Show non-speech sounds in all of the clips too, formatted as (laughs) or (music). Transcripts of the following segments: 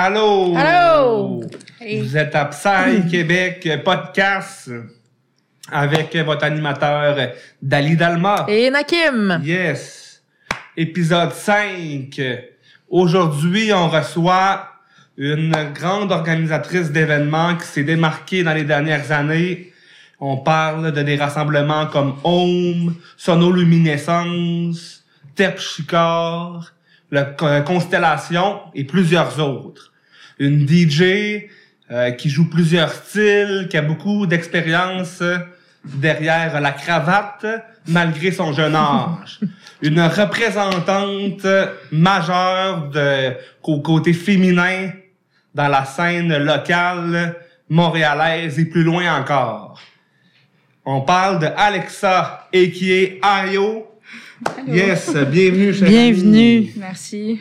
Allô? Allô? Vous êtes à Psy Québec Podcast avec votre animateur Dali Dalma. Et Nakim. Yes. Épisode 5. Aujourd'hui, on reçoit une grande organisatrice d'événements qui s'est démarquée dans les dernières années. On parle de des rassemblements comme Home, Sonoluminescence, Terpsichore, la Constellation et plusieurs autres. Une DJ euh, qui joue plusieurs styles, qui a beaucoup d'expérience derrière la cravate malgré son jeune âge. (laughs) Une représentante majeure de côté féminin dans la scène locale montréalaise et plus loin encore. On parle de Alexa, a.k.a. Ayo. Yes, bienvenue, chère Bienvenue. amie. Merci.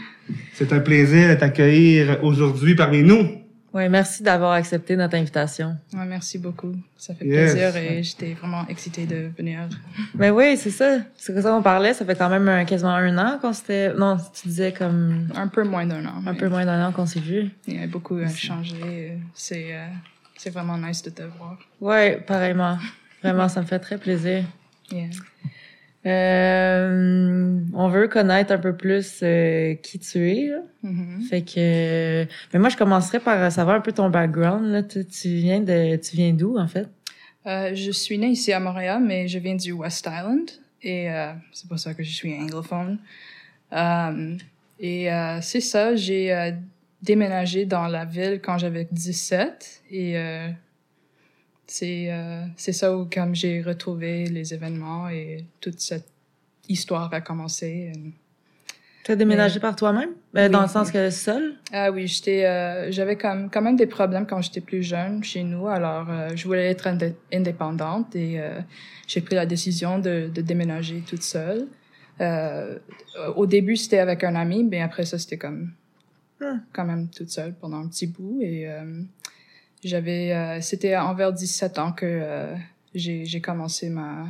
C'est un plaisir de t'accueillir aujourd'hui parmi nous. Ouais, merci d'avoir accepté notre invitation. Ouais, merci beaucoup. Ça fait Yes. plaisir et j'étais vraiment excitée de venir. Mais oui, c'est ça. C'est comme ça qu'on parlait. Ça fait quand même un- quasiment un an qu'on s'était... Non, tu disais comme Un peu moins d'un an. un peu moins d'un an qu'on s'est vu. Il y a beaucoup euh, changé. C'est euh, c'est vraiment nice de te voir. Ouais, pareillement. Vraiment, ça me fait très plaisir. Yeah. Euh, on veut connaître un peu plus euh, qui tu es. là. Mhm. Fait que... Mais moi, je commencerai par savoir un peu ton background. Là. Tu, tu viens de... Tu viens d'où, en fait? Euh, je suis née ici à Montréal, mais je viens du West Island et c'est pour ça que je suis anglophone. Euh, et c'est ça, j'ai déménagé dans la ville quand j'avais 17 et c'est euh, c'est ça où comme j'ai retrouvé les événements et toute cette histoire a commencé. Tu as déménagé par toi-même? Ben, Oui. Dans le sens que seul? Ah oui, j'étais, euh, j'avais comme quand même des problèmes quand j'étais plus jeune chez nous. Alors, euh, je voulais être indé- indépendante et euh, j'ai pris la décision de, de déménager toute seule. Euh, au début, c'était avec un ami, mais après ça, c'était comme Hmm. quand même toute seule pendant un petit bout. Et euh, j'avais, euh, c'était envers 17 ans que euh, j'ai, commencé ma,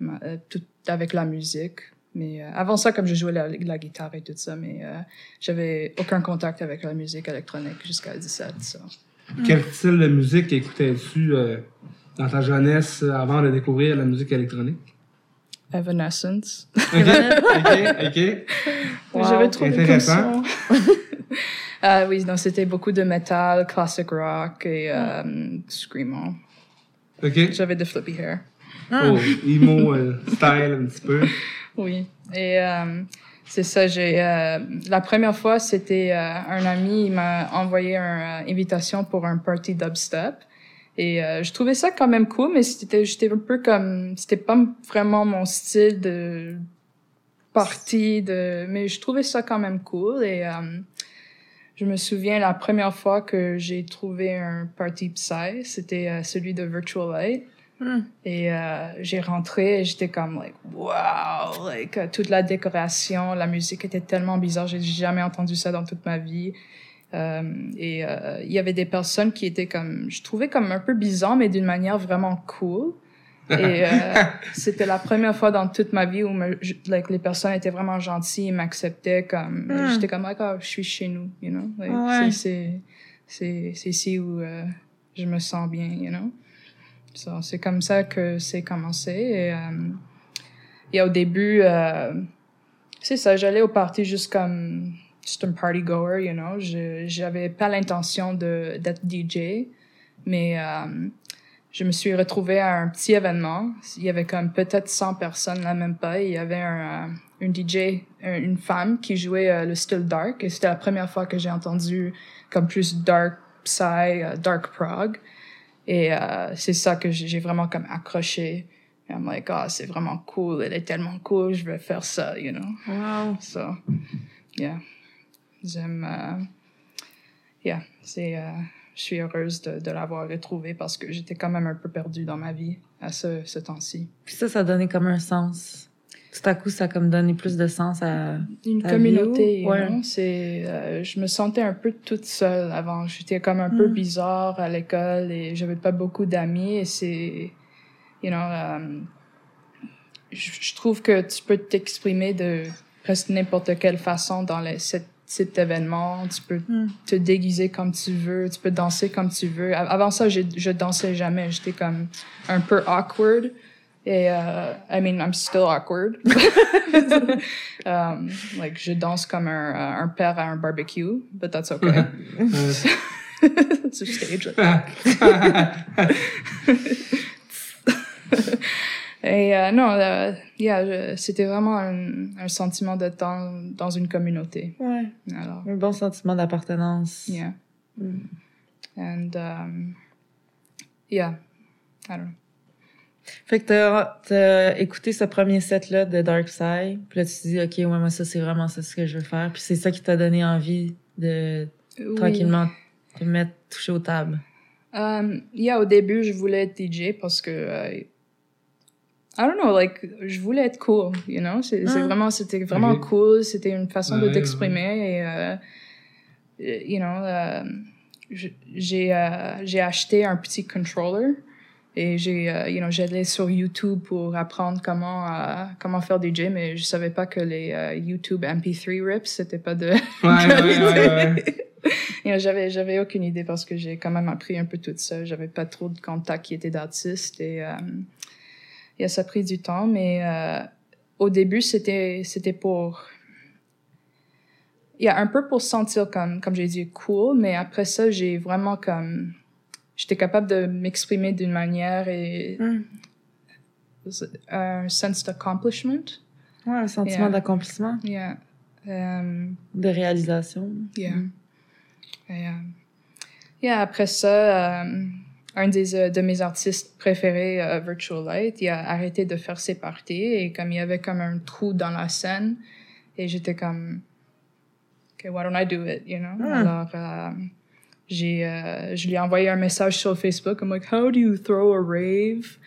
ma euh, tout avec la musique. Mais euh, avant ça, comme je jouais la, la guitare et tout ça, mais j'avais aucun contact avec la musique électronique jusqu'à 17. so. Quel style de musique écoutais-tu dans ta jeunesse avant de découvrir la musique électronique? Evanescence. OK, OK, OK. Wow. (laughs) J'avais Intéressant. (laughs) Ah oui, donc c'était beaucoup de metal, classic rock et euh, screamo. OK. J'avais de flippy hair. Oh, emo euh, style un petit peu. (laughs) Oui. Et euh, c'est ça, j'ai euh, la première fois, c'était euh, un ami, il m'a envoyé une invitation pour un party dubstep. Et euh, je trouvais ça quand même cool, mais c'était j'étais un peu comme c'était pas vraiment mon style de party de mais je trouvais ça quand même cool et euh, je me souviens la première fois que j'ai trouvé un party psy, c'était euh, celui de Virtual Light. Hmm. Et euh, j'ai rentré et j'étais comme, like, wow! Like, euh, toute la décoration, la musique était tellement bizarre. J'ai jamais entendu ça dans toute ma vie. Euh, et euh, il y avait des personnes qui étaient comme, je trouvais comme un peu bizarre, mais d'une manière vraiment cool. Et euh, (laughs) c'était la première fois dans toute ma vie où me, like, les personnes étaient vraiment gentilles, ils m'acceptaient comme, Hmm. j'étais comme, like, oh, je suis chez nous, you know? Like, Ouais. c'est- c'est, c'est, ici où euh, je me sens bien, you know? So, c'est comme ça que c'est commencé. Et, euh, et au début, euh, c'est ça, j'allais au party juste comme juste un party goer, you know? J'avais pas l'intention de d'être DJ, mais euh, je me suis retrouvée à un petit événement. Il y avait comme peut-être 100 personnes là, même pas. Il y avait un, euh, une DJ, un- une femme qui jouait euh, le style dark. Et c'était la première fois que j'ai entendu comme plus dark psy, euh, dark prog. Et euh, c'est ça que j'ai vraiment comme accroché. Et I'm like, ah, c'est vraiment cool. Elle est tellement cool. Je veux faire ça, you know? Wow. So, yeah. J'aime. euh, yeah, c'est. euh, je suis heureuse de, de l'avoir retrouvée parce que j'étais quand même un peu perdue dans ma vie à ce, ce temps-ci. Puis ça, ça donnait comme un sens. Tout à coup, ça a comme donné plus de sens à... Une Ta communauté, vie, you ouais. c'est. euh, je me sentais un peu toute seule avant. J'étais comme un peu Mm. bizarre à l'école et j'avais pas beaucoup d'amis et c'est. You know, euh, je, je trouve que tu peux t'exprimer de presque n'importe quelle façon dans les- cette type d'événement. Tu peux Mm. te déguiser comme tu veux, tu peux danser comme tu veux. Avant ça, j'ai- je dansais jamais. J'étais comme un peu awkward. Et, euh, I mean, I'm still awkward. (laughs) um, like, je danse comme un, euh, un père à un barbecue, but that's okay. It's a (laughs) stage. like (laughs) Et euh, non, euh, yeah, c'était vraiment un, un sentiment de temps dans une communauté. Ouais. Alors, Un bon sentiment d'appartenance. yeah. Mm. And, um, yeah, I don't know. Fait que t'as, t'as écouté ce premier set-là de Dark Side, puis là tu te dis, OK, ouais, moi, ça, c'est vraiment ça ce que je veux faire. Puis c'est ça qui t'a donné envie de Oui. tranquillement te mettre, toucher aux tables. Um, yeah, au début, je voulais être DJ parce que, euh, I don't know, like, je voulais être cool, you know? C'est, Ah. vraiment, c'était vraiment Ok. cool, c'était une façon de Ouais, t'exprimer et, euh, you know, euh, j'ai, euh, j'ai acheté un petit controller et j'ai, euh, you know, j'allais sur YouTube pour apprendre comment, euh, comment faire DJ, mais je savais pas que les euh, YouTube MP3 rips, c'était pas de, Ouais, (laughs) ouais, ouais, ouais. You know, j'avais j'avais aucune idée parce que j'ai quand même appris un peu toute seule. J'avais pas trop de contacts qui étaient d'artistes et euh, et ça a pris du temps. Mais euh, au début, c'était c'était pour il y a un peu pour se sentir comme comme j'ai dit cool, mais après ça, j'ai vraiment comme j'étais capable de m'exprimer d'une manière et Mm. un sense d'accomplishment. Ouais, un sentiment Yeah. d'accomplissement, Yeah. Um, de réalisation. Yeah. Mm. Et, yeah, après ça, euh, un des, euh, de mes artistes préférés, euh, Virtual Light, il a arrêté de faire ses parties et comme il y avait comme un trou dans la scène et j'étais comme, okay, why don't I do it, you know? Ah. Alors, euh, j'ai, euh, je lui ai envoyé un message sur Facebook, I'm like, how do you throw a rave?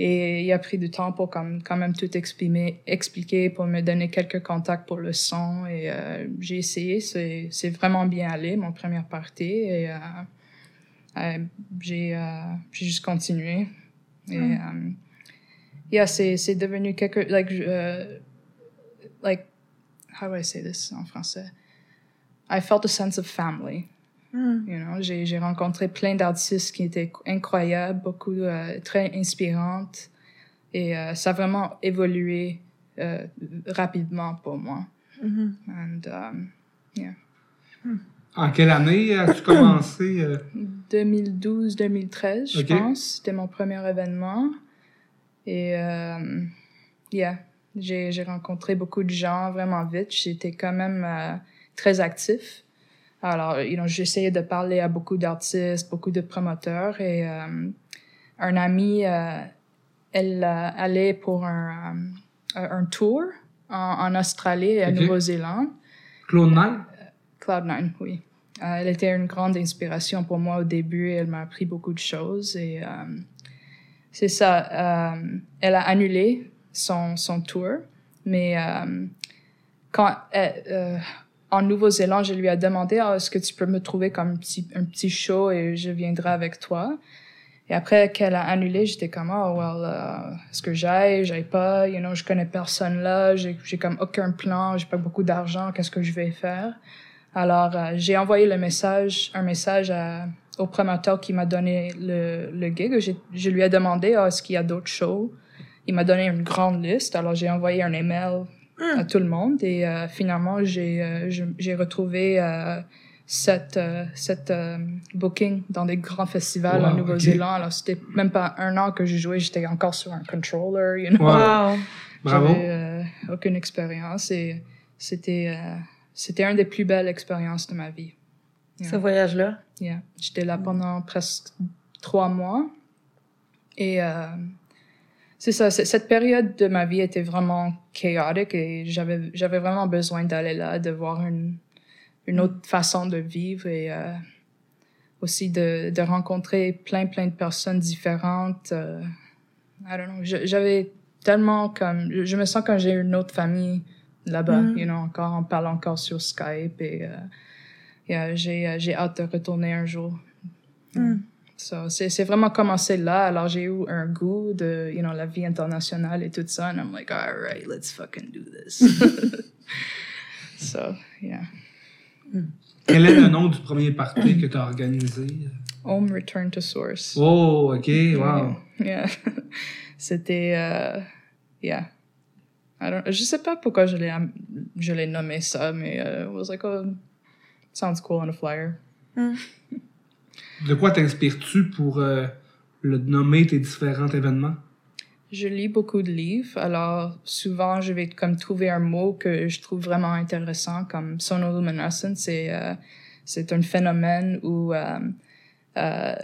Et il a pris du temps pour comme, quand même tout exprimer, expliquer, pour me donner quelques contacts pour le son. Et euh, j'ai essayé, c'est, c'est vraiment bien allé, mon première partie. Et euh, euh, j'ai, euh, j'ai juste continué. Et Mm. euh, yeah, c'est, c'est devenu quelque... Like, euh, like, how do I say this en français? I felt a sense of family. Mm. You know, j'ai, j'ai rencontré plein d'artistes qui étaient incroyables, beaucoup euh, très inspirantes. Et ça a vraiment évolué rapidement pour moi. Mhm. And, um, En quelle année as-tu commencé? (clears throat) euh? 2012-2013, je pense, c'était mon premier événement. Et euh, yeah, j'ai, rencontré beaucoup de gens vraiment vite. J'étais quand même euh, très actif. Alors, you know, j'essayais de parler à beaucoup d'artistes, beaucoup de promoteurs. Et euh, un ami, euh, elle euh, allait pour un, euh, un tour en, en Australie et à. Nouvelle-Zélande. Claude Nine? Cloud9, oui. Euh, elle était une grande inspiration pour moi au début. Elle m'a appris beaucoup de choses et euh, c'est ça. euh, elle a annulé son, son tour, mais quand elle- en Nouvelle-Zélande, je lui ai demandé Ah, est-ce que tu peux me trouver comme un petit, un petit show et je viendrai avec toi? Et après qu'elle a annulé, j'étais comme oh well, euh, est-ce que j'aille, j'aille pas, you know, je connais personne là, j'ai j'ai comme aucun plan, j'ai pas beaucoup d'argent, qu'est-ce que je vais faire? Alors, euh, j'ai envoyé le message, un message à- au promoteur qui m'a donné le, le gig. Je lui ai demandé, Ah, est-ce qu'il y a d'autres shows? Il m'a donné une grande liste. Alors, j'ai envoyé un email à tout le monde et euh, finalement, j'ai euh, retrouvé euh, cette, euh, cette euh, booking dans des grands festivals en Wow, Nouvelle-Zélande. Alors, c'était même pas un an que j'ai joué. J'étais encore sur un controller, you know. Wow. Bravo. J'avais euh, aucune expérience et c'était euh, c'était une des plus belles expériences de ma vie. Ce voyage-là? Yeah. J'étais là pendant presque trois mois et euh, c'est ça. Cette période de ma vie était vraiment chaotique et j'avais j'avais vraiment besoin d'aller là, de voir une une autre façon de vivre et euh, aussi de, de rencontrer plein plein de personnes différentes. euh, I don't know. J'avais tellement comme je, je me sens comme j'ai une autre famille là-bas. Mm. You know, encore on parle encore sur Skype et euh, yeah, j'ai euh, j'ai hâte de retourner un jour. Mm. So, c'est c'est vraiment commencé là. Alors j'ai eu un goût de you know la vie internationale et tout ça. And I'm like, all right, let's fucking do this. (laughs) so yeah. Quel est le nom du premier party que tu as organisé? Home Return to Source. Oh, OK, wow. Yeah. (laughs) C'était, euh, yeah. I don't, je sais pas pourquoi je l'ai, je l'ai nommé ça, mais euh, it was like, oh, sounds cool on a flyer. De quoi t'inspires-tu pour euh, le nommer tes différents événements? Je lis beaucoup de livres, alors souvent je vais comme trouver un mot que je trouve vraiment intéressant, comme sonoluminescence. C'est euh, c'est un phénomène où euh, euh,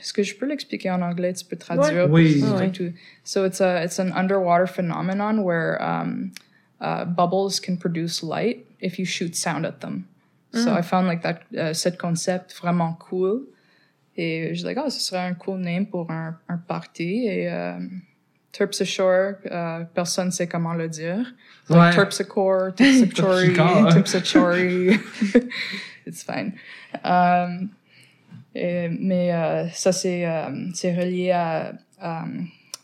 est-ce que je peux l'expliquer en anglais? Tu peux traduire? Oui. pour- Ouais. So it's a it's an underwater phenomenon where um, uh, bubbles can produce light if you shoot sound at them. So I found like that uh, cet concept vraiment cool. Et je disais, ah, ce serait un cool name pour un, un party. Et euh, Terpsichore, euh, personne ne sait comment le dire. Ouais. Like Terpsichore, Terpsichore, (laughs) Terpsichore. Terpsichore. (laughs) It's fine. Um, et- mais euh, ça, c'est euh, c'est relié à, à,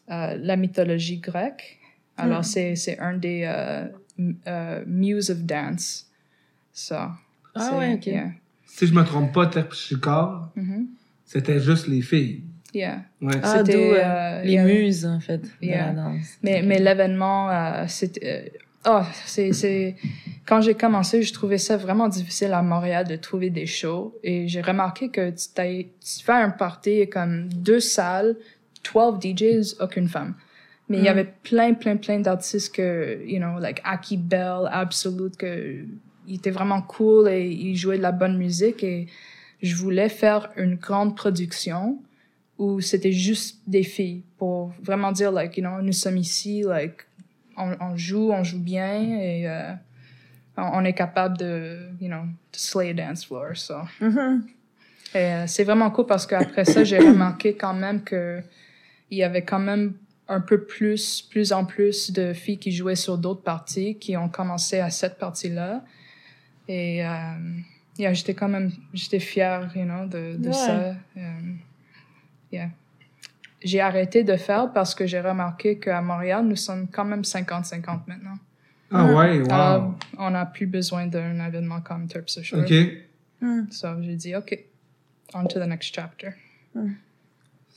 à la mythologie grecque. Alors, c'est c'est un des euh, m- euh, muses of dance. Ça. Ah ouais, ok. Yeah. Si je me trompe pas, Terpsichore, Mhm. c'était juste les filles. Yeah. Ouais. Ah, C'était, euh, euh, les muses, en fait, de Yeah. la danse. Mais, mais l'événement, euh, c'était. Oh, c'est, c'est. Quand j'ai commencé, je trouvais ça vraiment difficile à Montréal de trouver des shows. Et j'ai remarqué que tu, fais un party comme deux salles, 12 DJs, aucune femme. Mais il y Mm. avait plein, plein, plein d'artistes que, you know, like Aki Bell, Absolute, que il était vraiment cool et il jouait de la bonne musique. Et je voulais faire une grande production où c'était juste des filles pour vraiment dire like you know nous sommes ici like on, on joue on joue bien et euh, on, est capable de you know to slay a dance floor so et euh, c'est vraiment cool parce qu'après ça j'ai remarqué quand même que il y avait quand même un peu plus plus en plus de filles qui jouaient sur d'autres parties qui ont commencé à cette partie là et euh, yeah, j'étais quand même j'étais fière you know de, de Ouais. ça yeah. J'ai arrêté de faire parce que j'ai remarqué qu'à Montréal nous sommes quand même 50-50 maintenant Ah ouais, wow. alors on n'a plus besoin d'un événement comme Terpsichore OK. Mhm. So j'ai dit, OK, on to the next chapter.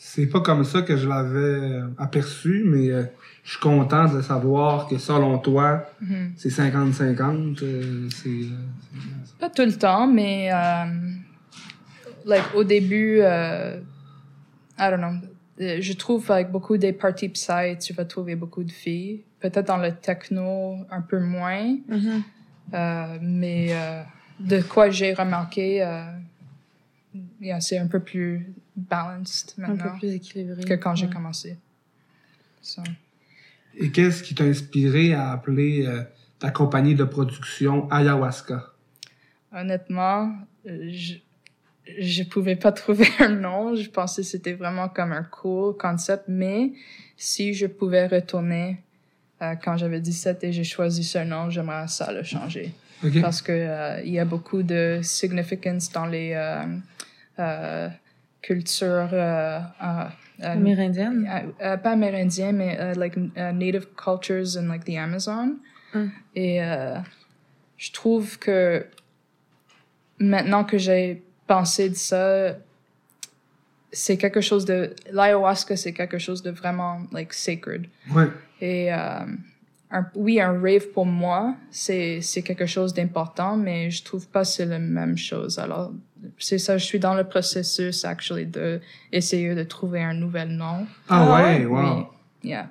C'est pas comme ça que je l'avais euh, aperçu, mais euh, je suis content de savoir que selon toi, Mhm. c'est 50-50. euh, c'est, euh, Pas tout le temps, mais euh, like, au début, euh, I don't know, euh, je trouve avec beaucoup des parties psy, tu vas trouver beaucoup de filles. Peut-être dans le techno, un peu moins, Mhm. euh, mais euh, de quoi j'ai remarqué, euh, yeah, c'est un peu plus balanced Un peu maintenant plus équilibré. que quand j'ai Ouais. commencé. So. Et qu'est-ce qui t'a inspiré à appeler euh, ta compagnie de production Ayahuasca? Honnêtement, euh, je je pouvais pas (laughs) trouver un nom. Je pensais que c'était vraiment comme un cool concept, mais si je pouvais retourner euh, quand j'avais 17 et j'ai choisi ce nom, j'aimerais ça le changer parce que euh, il y a beaucoup de significance dans les euh, euh, cultures euh, euh, euh, Amérindienne. euh, euh, pas amérindiens, mais euh, like uh, native cultures in like the Amazon. Mm. Et euh, je trouve que maintenant que j'ai pensé de ça, c'est quelque chose de l'ayahuasca, c'est quelque chose de vraiment like sacred. Ouais. Et euh, un, oui, un rave pour moi, c'est quelque chose d'important, mais je trouve pas que c'est la même chose. Alors c'est ça, je suis dans le processus actually de essayer de trouver un nouvel nom. Ah, Ah ouais, wow. Oui, yeah.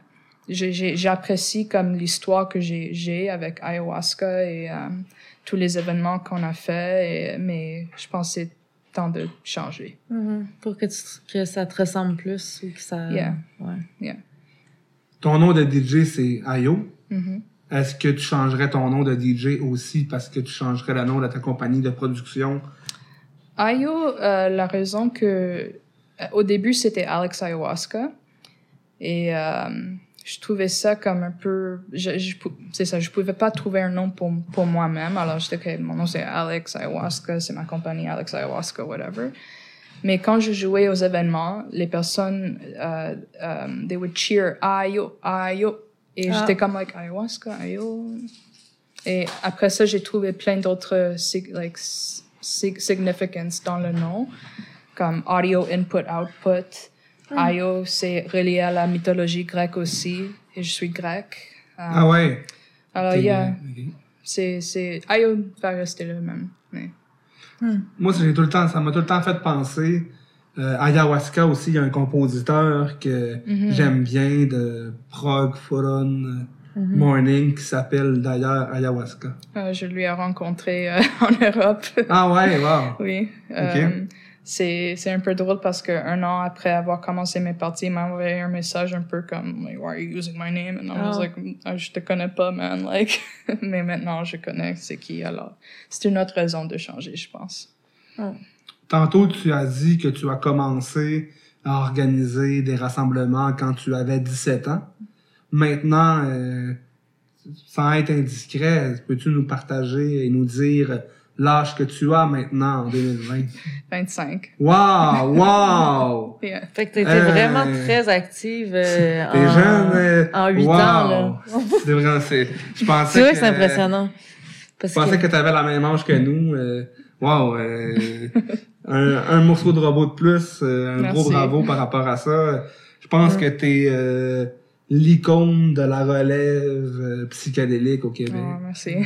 J'apprécie comme l'histoire que j'ai avec ayahuasca et euh, tous les événements qu'on a fait, et- mais je pense que temps de changer. Mhm. Pour que, tu- que ça te ressemble plus ou que ça. Yeah. Ouais. Ton nom de DJ, c'est Ayo. Mhm. Est-ce que tu changerais ton nom de DJ aussi parce que tu changerais le nom de ta compagnie de production? Ayo, euh, la raison que euh, au début c'était Alex Ayahuasca et euh, je trouvais ça comme un peu, je, je c'est ça, je pouvais pas trouver un nom pour pour moi-même. Alors j'étais ok, mon nom c'est Alex Ayahuasca, c'est ma compagnie Alex Ayahuasca, whatever. Mais quand je jouais aux événements, les personnes, euh, euh, they would cheer Ayo, Ayo, et Ah. j'étais comme like Ayahuasca, Ayo. Et après ça, j'ai trouvé plein d'autres sig- like, sig- significance dans le nom, comme audio input output. Io, c'est relié à la mythologie grecque aussi, et je suis grec. Euh, Ah ouais? alors, T'es- yeah, ok. c'est, c'est, Io va rester le même. mais- Moi, ça, j'ai tout le temps, ça m'a tout le temps fait penser. Euh, ayahuasca aussi, il y a un compositeur que Mhm. j'aime bien de prog Foron Mhm. Morning qui s'appelle d'ailleurs ayahuasca. Euh, je lui ai rencontré euh, (laughs) en Europe. Ah ouais, wow. Oui. Euh, c'est, c'est un peu drôle parce que un an après avoir commencé mes parties, il m'a envoyé un message un peu comme like, Why are you using my name? And I was Ah. like, Ah, Je te connais pas, man. Like, (laughs) mais maintenant, je connais c'est qui. Alors, c'est une autre raison de changer, je pense. Tantôt, tu as dit que tu as commencé à organiser des rassemblements quand tu avais 17 ans. Maintenant, euh, sans être indiscret, peux-tu nous partager et nous dire l'âge que tu as maintenant en 2020? 25. Wow! Wow! (laughs) Yeah. Fait que t'étais Euh, vraiment très active euh, (laughs) en, jeune, euh, en 8 wow. ans. Là. (laughs) C'est vraiment, c'est, je pensais C'est vrai que que c'est impressionnant. Parce Je pensais que, que tu avais la même âge que nous. Euh, wow! euh, un, un morceau de robot de plus, euh, un Merci. gros bravo par rapport à ça. Je pense que t'es euh, l'icône de la relève euh, psychédélique au Québec. Oh, merci.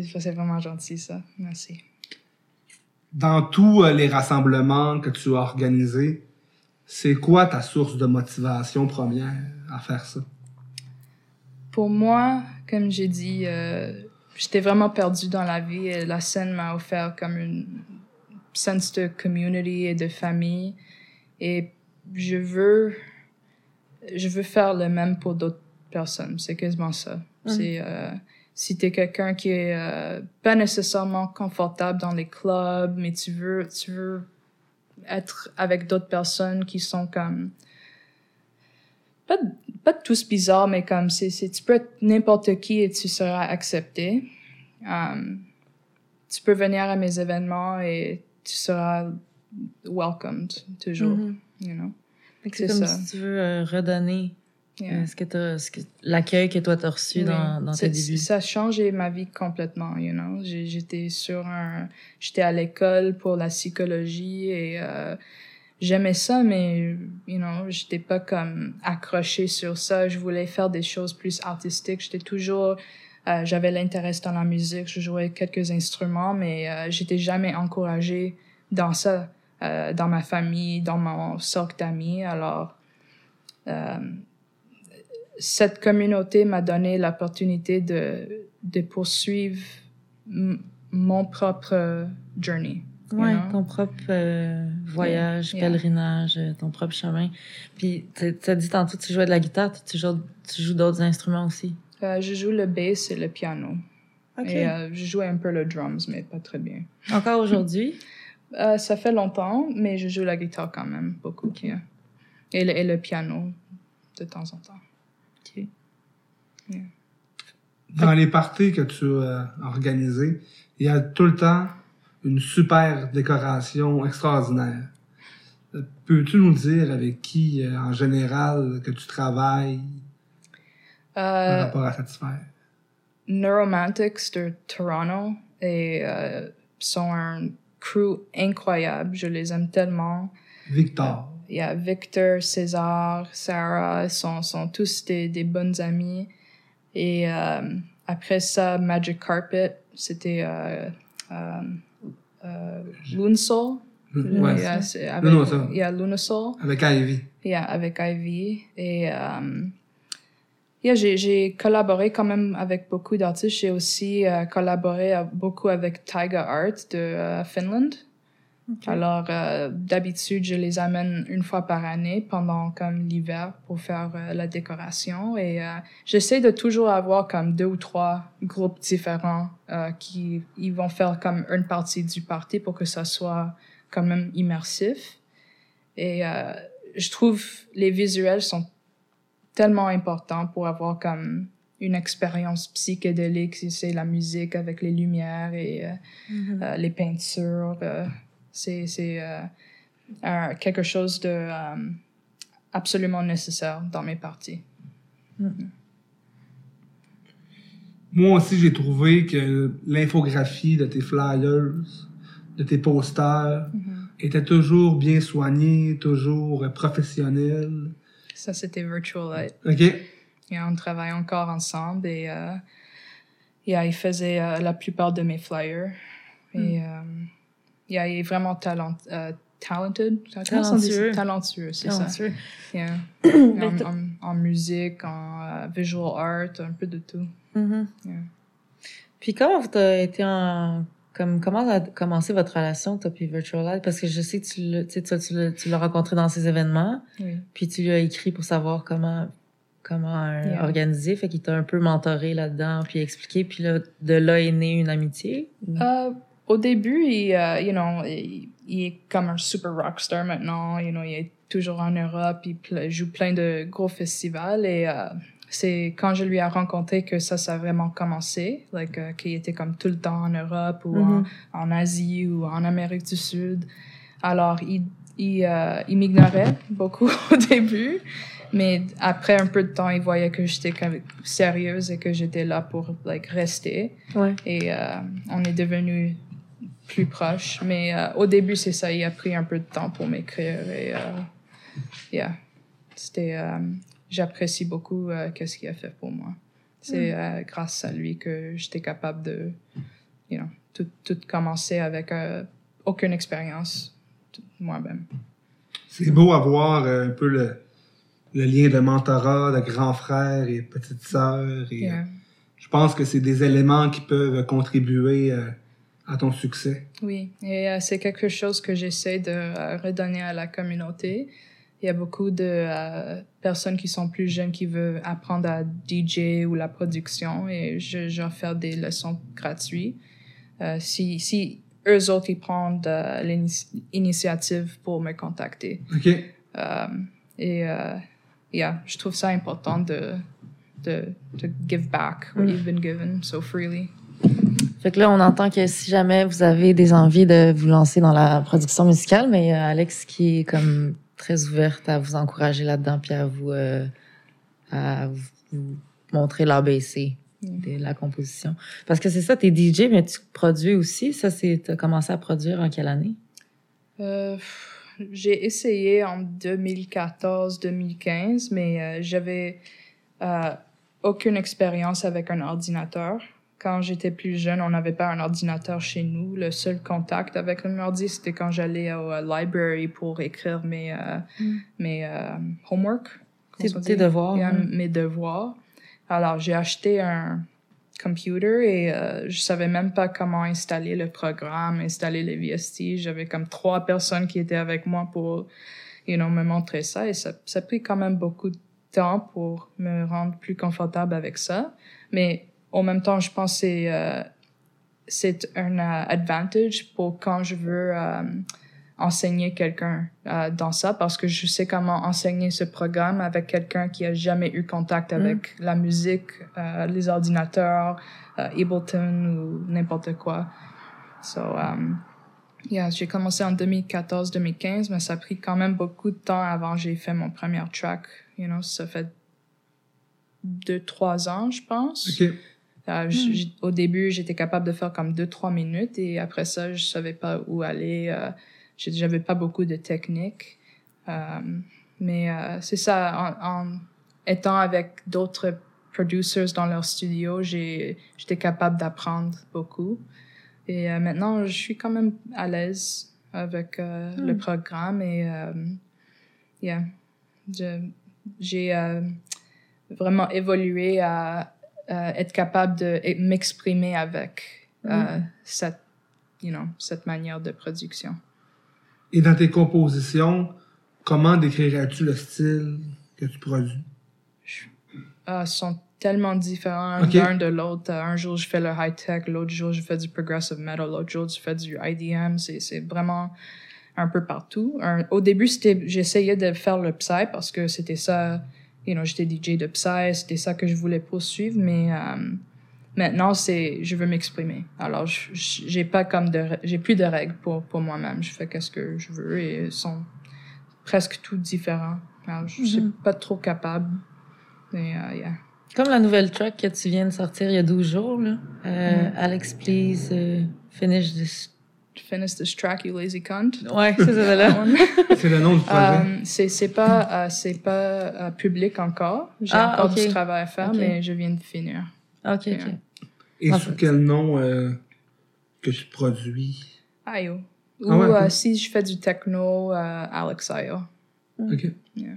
C'est, vraiment gentil, ça. Merci. Dans tous euh, les rassemblements que tu as organisés, c'est quoi ta source de motivation première à faire ça? Pour moi, comme j'ai dit, euh, j'étais vraiment perdue dans la vie et la scène m'a offert comme une sense de community et de famille. Et je veux, je veux faire le même pour d'autres personnes. C'est quasiment ça. C'est, euh, si t'es quelqu'un qui est euh, pas nécessairement confortable dans les clubs, mais tu veux, tu veux être avec d'autres personnes qui sont comme pas, pas tous bizarres, mais comme c'est, tu peux être n'importe qui et tu seras accepté. Um, tu peux venir à mes événements et tu seras welcomed toujours, Mhm. you know? C'est comme ça. si tu veux euh, redonner Yeah. euh, que l'accueil que toi t'as reçu Oui. dans, dans tes débuts. Ça a changé ma vie complètement, you know. J'étais sur un, j'étais à l'école pour la psychologie et euh, j'aimais ça, mais you know, j'étais pas comme accrochée sur ça. Je voulais faire des choses plus artistiques. J'étais toujours, euh, j'avais l'intérêt dans la musique. Je jouais quelques instruments, mais euh, j'étais jamais encouragée dans ça, dans ma famille, dans mon cercle d'amis. Alors cette communauté m'a donné l'opportunité de, de poursuivre mon propre journey. you Ouais, know? ton propre euh, voyage, Yeah. pèlerinage, euh, ton propre chemin. Puis, tu as dit tantôt que tu jouais de la guitare, tu joues, tu joues d'autres instruments aussi. Euh, je joue le bass et le piano. OK. Et euh, je joue un peu le drums, mais pas très bien. Encore (laughs) aujourd'hui? Euh, ça fait longtemps, mais je joue la guitare quand même beaucoup. yeah. Et, le, et le piano de temps en temps. Dans les parties que tu as organisées, il y a tout le temps une super décoration extraordinaire. Euh, Peux-tu nous dire avec qui, euh, en général, que tu travailles par Euh, rapport à sphère? Neuromantics de Toronto et euh, sont un crew incroyable. Je les aime tellement. Victor. Il y a Victor, César, Sarah, sont, sont tous des, des bonnes amies. Et euh, après ça, Magic Carpet, c'était euh, euh, Lunsoul. Ouais, Yeah, c'est avec, Lunasoul. yeah, Lunasoul. avec Ivy. Yeah, avec Ivy. Et yeah, j'ai, collaboré quand même avec beaucoup d'artistes. J'ai aussi collaboré beaucoup avec Tiger Art de euh, Alors, euh, d'habitude, je les amène une fois par année pendant comme l'hiver pour faire euh, la décoration. Et euh, j'essaie de toujours avoir comme deux ou trois groupes différents euh, qui ils vont faire comme une partie du party pour que ça soit quand même immersif. Et euh, je trouve les visuels sont tellement importants pour avoir comme une expérience psychédélique, si c'est la musique avec les lumières et euh, euh, les peintures. Euh, c'est euh, quelque chose de euh, absolument nécessaire dans mes parties. Moi aussi, j'ai trouvé que l'infographie de tes flyers, de tes posters, était toujours bien soignée, toujours professionnelle. Ça, c'était Virtual Light. OK? Et on travaille encore ensemble et euh, yeah, il faisait euh, la plupart de mes flyers. Et Hmm. Yeah, il est vraiment talent, euh, talented. Talentueux. Talentueux, c'est ça. Yeah. (coughs) En, t'as- en, en musique, en euh, visual art, un peu de tout. Mhm. Yeah. Puis comment vous avez été en comme comment a commencé votre relation toi puis Virtual Light parce que je sais que tu l'as tu tu l'as tu l'as rencontré dans ces événements Oui. puis tu lui as écrit pour savoir comment comment euh, Yeah. organiser fait qu'il t'a un peu mentoré là-dedans puis expliqué puis là de là est née une amitié? Euh, au début, il, euh, you know, il, il est comme un super rockstar maintenant. You know, il est toujours en Europe, il joue plein de gros festivals et euh, c'est quand je lui ai rencontré que ça, ça a vraiment commencé. Like, euh, qu'il était comme tout le temps en Europe ou en, en Asie ou en Amérique du Sud. Alors, il, il, il m'ignorait beaucoup (laughs) au début. Mais après un peu de temps, il voyait que j'étais sérieuse et que j'étais là pour like, rester Ouais. et on est devenu plus proches. Mais euh, au début, c'est ça, il a pris un peu de temps pour m'écrire et euh, yeah, c'était, euh, j'apprécie beaucoup euh, qu'est-ce qu'il a fait pour moi. C'est euh, grâce à lui que j'étais capable de, you know, tout, tout commencer avec euh, aucune expérience moi-même. C'est beau avoir euh, un peu le, le lien de mentorat, de grand frère et petite sœur. Et, Yeah. euh, je pense que c'est des éléments qui peuvent contribuer euh, à ton succès? Oui, et euh, c'est quelque chose que j'essaie de euh, redonner à la communauté. Il y a beaucoup de euh, personnes qui sont plus jeunes qui veulent apprendre à DJ ou la production et je, j'offre des leçons gratuites. Si, si eux autres, ils prennent l'ini- l'initiative pour me contacter. OK? Et yeah, je trouve ça important de, de, de give back what you've been given so freely. Fait que là on entend que si jamais vous avez des envies de vous lancer dans la production musicale mais il y a Alex qui est comme très ouverte à vous encourager là-dedans puis à vous euh, à vous, vous montrer l'ABC de la composition. Parce que c'est ça, t'es DJ, mais tu produis aussi. Ça, c'est, t'as commencé à produire en quelle année? Euh, j'ai essayé en 2014-2015, mais euh, j'avais euh, aucune expérience avec un ordinateur. Quand j'étais plus jeune, on n'avait pas un ordinateur chez nous. Le seul contact avec un ordi, c'était quand j'allais au euh, library pour écrire mes, euh, Mm. mes euh, homework. Tes, devoirs. Hein. mes devoirs. Alors, j'ai acheté un computer et euh, je savais même pas comment installer le programme, installer les VST. J'avais comme trois personnes qui étaient avec moi pour, you know, me montrer ça et ça, ça a pris quand même beaucoup de temps pour me rendre plus confortable avec ça. Mais en même temps, je pense que c'est, euh, c'est un euh, advantage pour quand je veux euh, enseigner quelqu'un euh, dans ça parce que je sais comment enseigner ce programme avec quelqu'un qui a jamais eu contact avec la musique, euh, les ordinateurs, euh, Ableton ou n'importe quoi. So, um, yeah, j'ai commencé en 2014-2015, mais ça a pris quand même beaucoup de temps avant que j'ai fait mon premier track. You know, ça fait deux, trois ans, je pense. OK. Euh, j- j- au début, j'étais capable de faire comme deux, trois minutes et après ça, je savais pas où aller. Euh, j'avais pas beaucoup de technique. Euh, mais euh, c'est ça, en, en étant avec d'autres producers dans leur studio, j'étais capable d'apprendre beaucoup. Et euh, maintenant, je suis quand même à l'aise avec euh, le programme et euh, yeah, j'ai euh, vraiment évolué à euh, être capable de m'exprimer avec euh, cette, you know, cette manière de production. Et dans tes compositions, comment décrirais-tu le style que tu produis? Ah, sont tellement différents l'un de l'autre. Euh, Un jour, je fais le high-tech, l'autre jour, je fais du progressive metal, l'autre jour, je fais du IDM. C'est, c'est vraiment un peu partout. Un- au début, c'était, j'essayais de faire le psy parce que c'était ça, you know, j'étais DJ de psy, c'était ça que je voulais poursuivre, mais euh, maintenant, c'est, je veux m'exprimer. Alors, j'ai pas comme de, j'ai plus de règles pour, pour moi-même. Je fais qu'est-ce que je veux et ils sont presque tous différents. Alors, je suis Mhm. pas trop capable. Mais, euh, yeah. Comme la nouvelle track que tu viens de sortir il y a 12 jours, là. Euh, Alex, please uh, finish this. Finish this track, you lazy cunt. Ouais, c'est ça, là. (laughs) C'est le nom du projet. Euh, c'est c'est pas euh, c'est pas euh, public encore. J'ai Ah, encore ok. du travail à faire, Ok. mais je viens de finir. ok, ok. Et en sous fait. quel nom euh, que tu produis? Ayo. Ou Ah ouais, ok. euh, si je fais du techno, euh, Alex Ayo. OK. Yeah.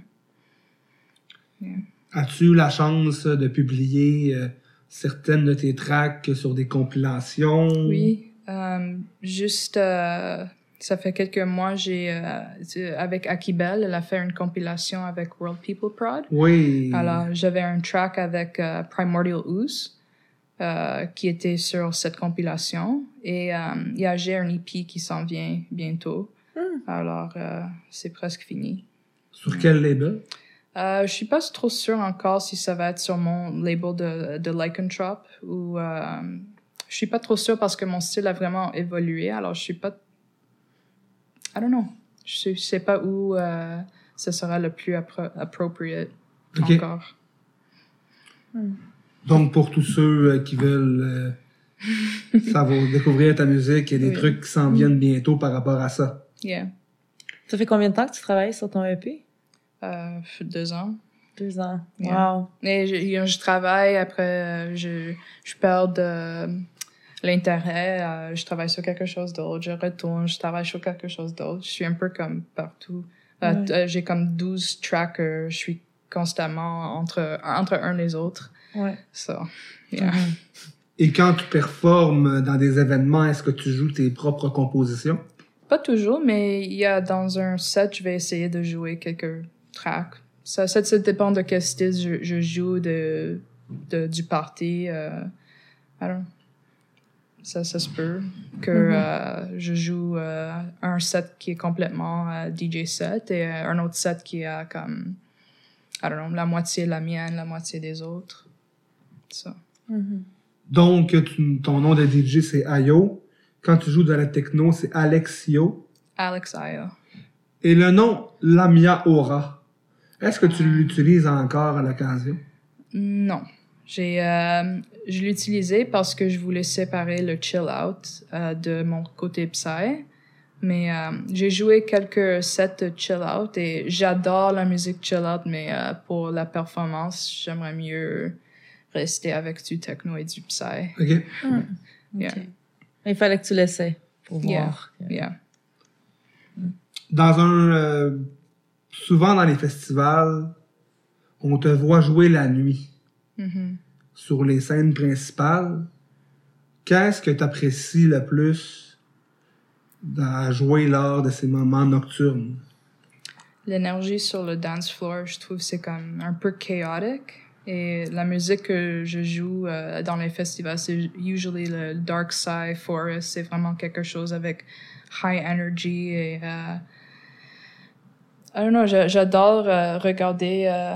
Yeah. As-tu eu la chance de publier euh, certaines de tes tracks sur des compilations? Oui. Euh, juste, euh, ça fait quelques mois, j'ai euh, avec Akibel, elle a fait une compilation avec World People Prod. Oui. Alors, j'avais un track avec euh, Primordial Ooze euh, qui était sur cette compilation. Et euh, il y a j'ai un EP qui s'en vient bientôt. Alors, euh, c'est presque fini. Sur quel label? Euh, je suis pas trop sûre encore si ça va être sur mon label de, de Lycanthrope ou euh, je suis pas trop sûre parce que mon style a vraiment évolué. Alors, je suis pas. I don't know. Je sais, je sais pas où euh, ce sera le plus appro- appropriate Ok. encore. Donc, pour tous ceux euh, qui veulent euh, (laughs) savoir, découvrir ta musique, il y a des Oui. trucs qui s'en viennent bientôt par rapport à ça. Yeah. Ça fait combien de temps que tu travailles sur ton EP? Euh, deux ans. Deux ans. Yeah. Wow. Et je, je travaille, après, euh, je, je perds de l'intérêt, euh, je travaille sur quelque chose d'autre, je retourne, je travaille sur quelque chose d'autre. Je suis un peu comme partout. Euh, Ouais. euh, J'ai comme 12 tracks, euh, je suis constamment entre, entre un et les autres. Ouais. So, yeah. Mhm. Et quand tu performes dans des événements, est-ce que tu joues tes propres compositions? Pas toujours, mais il y a dans un set, je vais essayer de jouer quelques tracks. Ça, ça, ça dépend de quel style je, je joue, de, de, du party. Euh, I don't know. Ça, ça se peut que Mhm. euh, je joue euh, un set qui est complètement euh, DJ set et euh, un autre set qui a comme, I don't know, la moitié la mienne, la moitié des autres. Ça. Mhm. Donc, tu- ton nom de DJ, c'est Ayo. Quand tu joues de la techno, c'est Alexio. Alex Aya. Et le nom Lamia Aura, est-ce que tu l'utilises encore à l'occasion? Non. J'ai, euh, je l'utilisais parce que je voulais séparer le chill out euh, de mon côté psy. Mais euh, j'ai joué quelques sets de chill out et j'adore la musique chill out, mais euh, pour la performance, j'aimerais mieux rester avec du techno et du psy. OK. Yeah. Ok. Il fallait que tu l'essaies pour Yeah. voir. Yeah. Dans un... euh, souvent dans les festivals, on te voit jouer la nuit Mhm. Sur les scènes principales. Qu'est-ce que tu apprécies le plus à jouer lors de ces moments nocturnes? L'énergie sur le dance floor, je trouve, c'est comme un peu chaotique. Et la musique que je joue euh, dans les festivals, c'est usually le dark side forest. C'est vraiment quelque chose avec high energy et euh, I don't know, j'a- j'adore euh, regarder euh,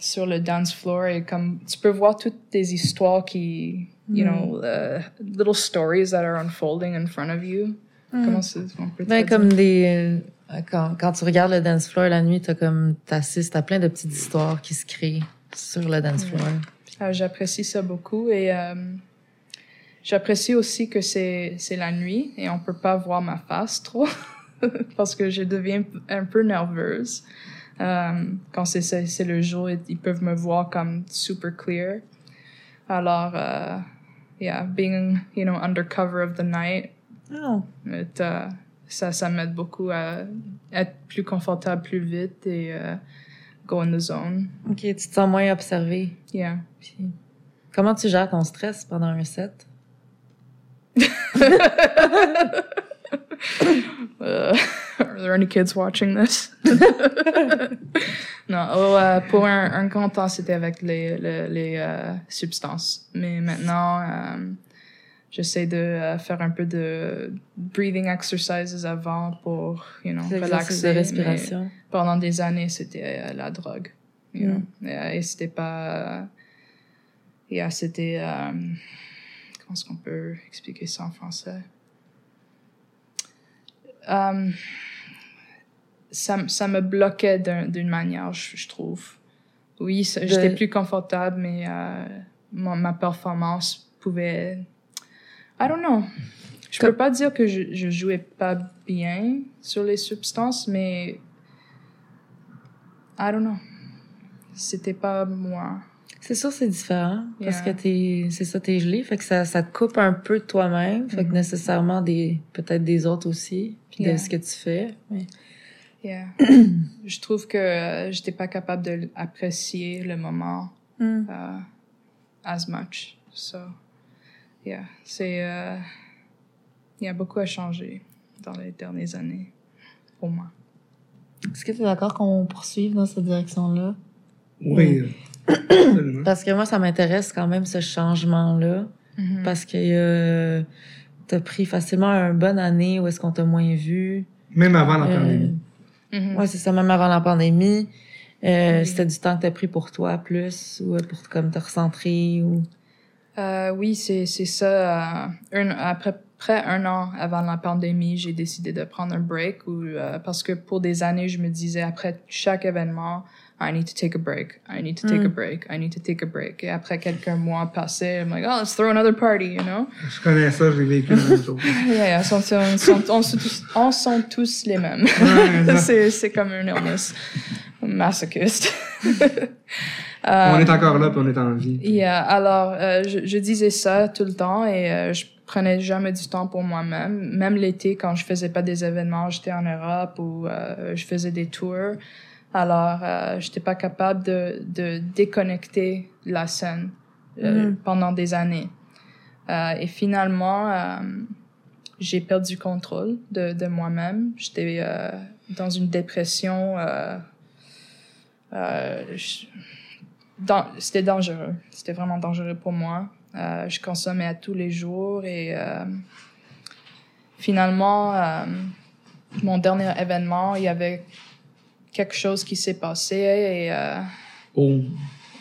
sur le dance floor et comme tu peux voir toutes des histoires qui, you know, uh, little stories that are unfolding in front of you. Comment c'est, Ben, comme des. euh, Quand, quand tu regardes le dance floor la nuit, t'as comme. T'assistes à plein de petites histoires qui se créent sur le dance floor. Ah, j'apprécie ça beaucoup et euh, j'apprécie aussi que c'est c'est la nuit et on peut pas voir ma face trop (laughs) parce que je deviens un peu nerveuse. Euh, quand c'est le jour, ils peuvent me voir comme super clear. Alors, euh, yeah, being you know under cover of the night, Oh. it, euh, ça ça m'aide beaucoup à être plus confortable plus vite et euh, go in the zone. Ok, tu te sens moins observé. Yeah. Puis, comment tu gères ton stress pendant un set? (laughs) (laughs) Uh, (laughs) are there any kids watching this? (laughs) non, oh, euh, pour un, un temps, c'était avec les, les, les euh, substances. Mais maintenant, euh, j'essaie de faire un peu de breathing exercises avant pour, you know, relaxer. de mais respiration. pendant des années, c'était la drogue. You Mm. know? Et, euh, et c'était pas... Yeah, c'était... comment est-ce qu'on peut expliquer ça en français? Um, ça, ça me bloquait d'un- d'une manière, je, je trouve. Oui, De- j'étais plus confortable, mais euh, ma performance pouvait. I don't know. Je Comme- peux pas dire que je, je jouais pas bien sur les substances, mais I don't know. C'était pas moi. C'est sûr, c'est différent. Parce Yeah. que t'es, c'est ça, t'es gelé. Fait que ça, ça te coupe un peu de toi-même. Fait que Mhm. nécessairement des, peut-être des autres aussi. Puis de ce que tu fais. Mais- Yeah. (clears throat) je trouve que euh, j'étais pas capable d'apprécier le moment Hmm. uh, as much. So, yeah, c'est. euh, Il y a beaucoup à changer dans les dernières années pour moi. Est-ce que tu es d'accord qu'on poursuive dans cette direction-là? Oui, euh. Parce que moi, ça m'intéresse quand même ce changement-là. Mhm. Parce que euh, t'as pris facilement une bonne année où est-ce qu'on t'a moins vu. Même avant la Euh, pandémie. Mhm. Ouais, c'est ça, même avant la pandémie. Euh, Oui. C'était du temps que t'as pris pour toi plus ou euh, pour comme te recentrer ou? Euh, oui, c'est c'est ça. euh, un, après près un an avant la pandémie, j'ai décidé de prendre un break ou euh, parce que pour des années, je me disais après chaque événement, I need to take a break. I need to take a Mm. break. I need to take a break. Et après quelques mois passés, I'm like, oh, let's throw another party, you know? Je connais ça, j'ai vécu même. (laughs) Yeah, yeah, sont- sont- sont- on, sont tous, on sont tous les mêmes. Ouais, (laughs) c'est c'est comme un illness. Masochiste. (laughs) on est encore là, puis on est en vie. Yeah, alors, euh, je, je disais ça tout le temps et euh, je prenais jamais du temps pour moi-même. Même l'été, quand je faisais pas des événements, j'étais en Europe ou euh, je faisais des tours. Alors, euh, j'étais pas capable de, de déconnecter la scène euh, Mhm. pendant des années. Euh, et finalement, euh, j'ai perdu contrôle de, de moi-même. J'étais euh, dans une dépression. Euh, euh, je- c'était dangereux. C'était vraiment dangereux pour moi. Euh, je consommais à tous les jours et euh, finalement, euh, mon dernier événement, il y avait quelque chose qui s'est passé et, euh, Oh.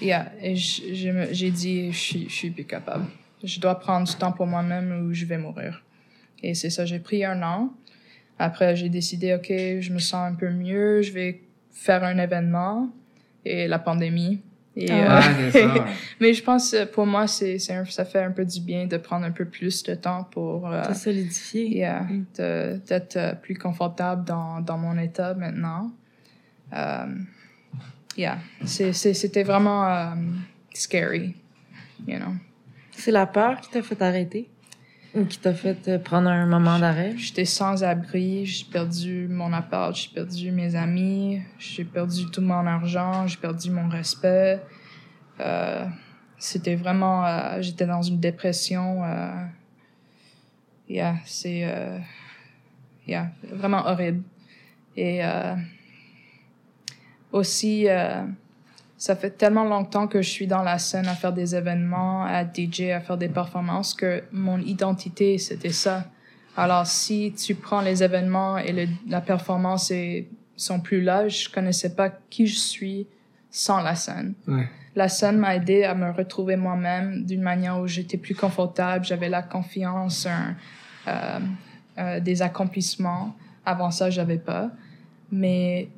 yeah, et j'ai dit, je suis, je suis plus capable. Je dois prendre du temps pour moi-même ou je vais mourir. Et c'est ça, j'ai pris un an. Après, j'ai décidé, OK, je me sens un peu mieux, je vais faire un événement. Et la pandémie. Et, Ah. Ah, c'est ça. (laughs) mais je pense, euh, pour moi, c'est, ça fait un peu du bien de prendre un peu plus de temps pour euh, T'as solidifié. yeah, Mm. d'être euh, plus confortable dans, dans mon état maintenant. Euh, yeah, c'était vraiment euh, scary, you know. C'est la peur qui t'a fait arrêter? Ou qui t'a fait euh, prendre un moment d'arrêt? J'étais sans abri, j'ai perdu mon appart, j'ai perdu mes amis, j'ai perdu tout mon argent, j'ai perdu mon respect. Euh, c'était vraiment, euh, j'étais dans une dépression. Euh, yeah, c'est, euh, yeah, vraiment horrible. Et euh, aussi, euh, ça fait tellement longtemps que je suis dans la scène à faire des événements, à DJ, à faire des performances, que mon identité, c'était ça. Alors, si tu prends les événements et le, la performance et sont plus là, je connaissais pas qui je suis sans la scène. Ouais. La scène m'a aidé à me retrouver moi-même d'une manière où j'étais plus confortable, j'avais la confiance, un, euh, euh, des accomplissements. Avant ça, j'avais pas. Mais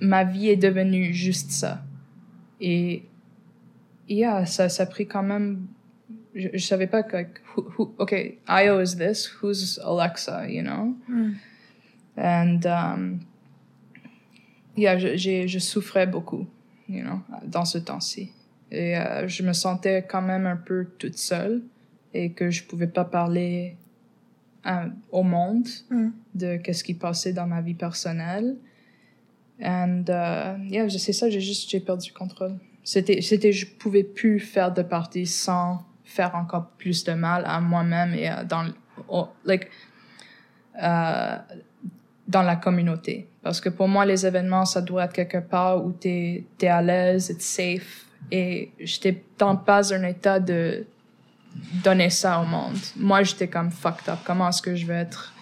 ma vie est devenue juste ça. Et yeah, ça, ça a pris quand même. Je, je savais pas que. Who, who, okay, Io is this. Who's Alexa, you know? Mm. And um, yeah, je, je souffrais beaucoup, you know, dans ce temps-ci. Et euh, je me sentais quand même un peu toute seule et que je pouvais pas parler à- au monde Mm. de qu'est-ce qui passait dans ma vie personnelle. And uh, yeah, sais ça, j'ai juste j'ai perdu contrôle. C'était c'était je pouvais plus faire de partie sans faire encore plus de mal à moi-même et dans le- au- like euh, dans la communauté. Parce que pour moi, les événements, ça doit être quelque part où tu es, à l'aise, it's safe. Et j'étais dans pas un état de donner ça au monde. Moi, j'étais comme fucked up. Comment est-ce que je vais être...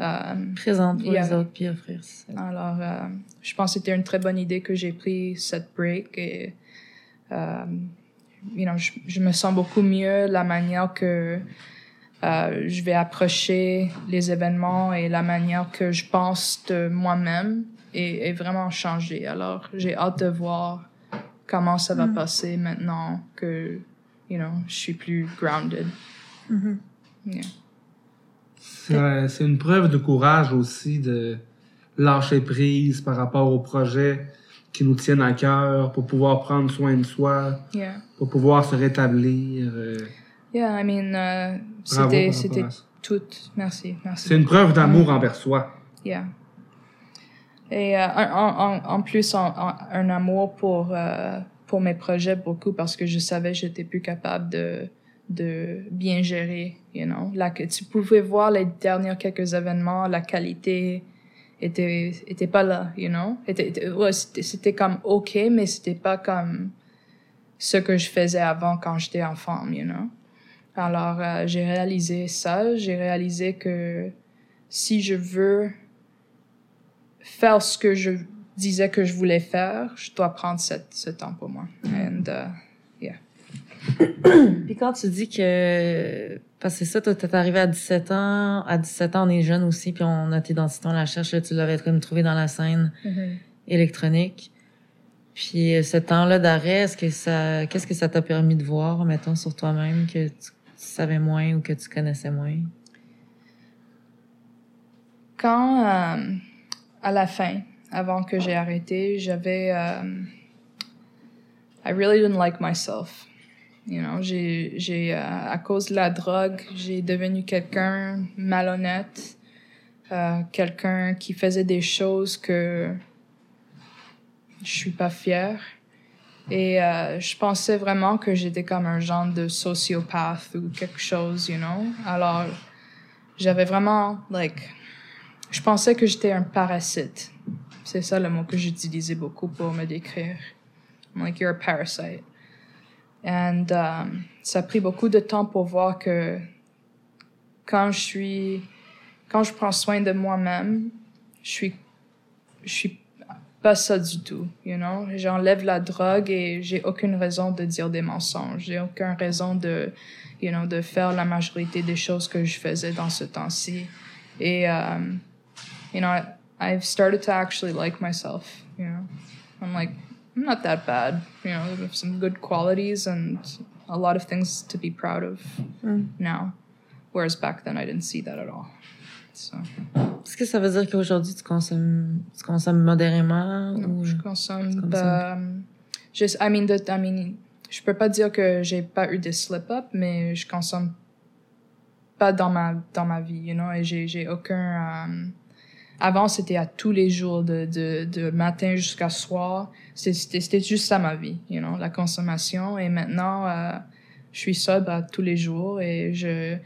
euh, Présente pour les autres puis offrir ça. alors, euh, je pense que c'était une très bonne idée que j'ai pris cette break et, euh, you know, je, je me sens beaucoup mieux la manière que euh, je vais approcher les événements et la manière que je pense de moi-même est, est vraiment changée. Alors, j'ai hâte de voir comment ça va Mm. passer maintenant que, you know, je suis plus grounded. Mhm. Yeah. C'est euh, une preuve de courage aussi de lâcher prise par rapport aux projets qui nous tiennent à cœur pour pouvoir prendre soin de soi, Yeah. pour pouvoir se rétablir. euh, Yeah, I mean, euh, bravo c'était, tout. Merci, merci. C'est une preuve d'amour envers soi. Yeah. Et euh, en, en, en plus, en, en- un amour pour, euh, pour mes projets beaucoup parce que je savais que j'étais plus capable de, de bien gérer, you know. Là, que tu pouvais voir les derniers quelques événements, la qualité était, était pas là, you know. Ouais, c'était, comme OK, mais c'était pas comme ce que je faisais avant quand j'étais enfant, you know. Alors, euh, j'ai réalisé ça. J'ai réalisé que si je veux faire ce que je disais que je voulais faire, je dois prendre ce temps pour moi. And, uh, (coughs) Puis quand tu dis que... Parce que ça, toi, t'es arrivé à 17 ans. À 17 ans, on est jeune aussi, puis on a tes identités, on la cherche. Là, tu l'avais comme trouvé dans la scène électronique. Puis euh, ce temps-là d'arrêt, est-ce que ça... Qu'est-ce que ça t'a permis de voir, mettons, sur toi-même, que tu savais moins ou que tu connaissais moins? Quand, euh, à la fin, avant que j'ai arrêté, j'avais... euh, I really didn't like myself. You know, j'ai, j'ai, euh, à cause de la drogue, j'ai devenu quelqu'un malhonnête, euh, quelqu'un qui faisait des choses que je suis pas fière. Et euh, je pensais vraiment que j'étais comme un genre de sociopathe ou quelque chose, you know. Alors, j'avais vraiment, like, je pensais que j'étais un parasite. C'est ça le mot que j'utilisais beaucoup pour me décrire. I'm like, you're a parasite. And um, ça a pris beaucoup de temps pour voir que quand je suis, quand je prends soin de moi-même, je suis, je suis pas ça du tout, you know? J'enlève la drogue et j'ai aucune raison de dire des mensonges. J'ai aucune raison de, you know, de faire la majorité des choses que je faisais dans ce temps-ci. Et, um, you know, I've started to actually like myself, you know? I'm like, I'm not that bad, you know, I have some good qualities and a lot of things to be proud of Mm. now. Whereas back then I didn't see that at all. So, Est-ce que ça veut dire qu'aujourd'hui, tu consommes, tu consommes modérément? non, ou... je consomme, tu pas, je, I mean, the, I mean, je peux pas dire que j'ai pas eu de slip-up, mais je consomme pas dans ma, dans ma vie, you know, et j'ai aucun, um, avant, c'était à tous les jours, de, de, de matin jusqu'à soir. C'était, juste ça ma vie, you know, la consommation. Et maintenant, euh, je suis sobre à tous les jours et je,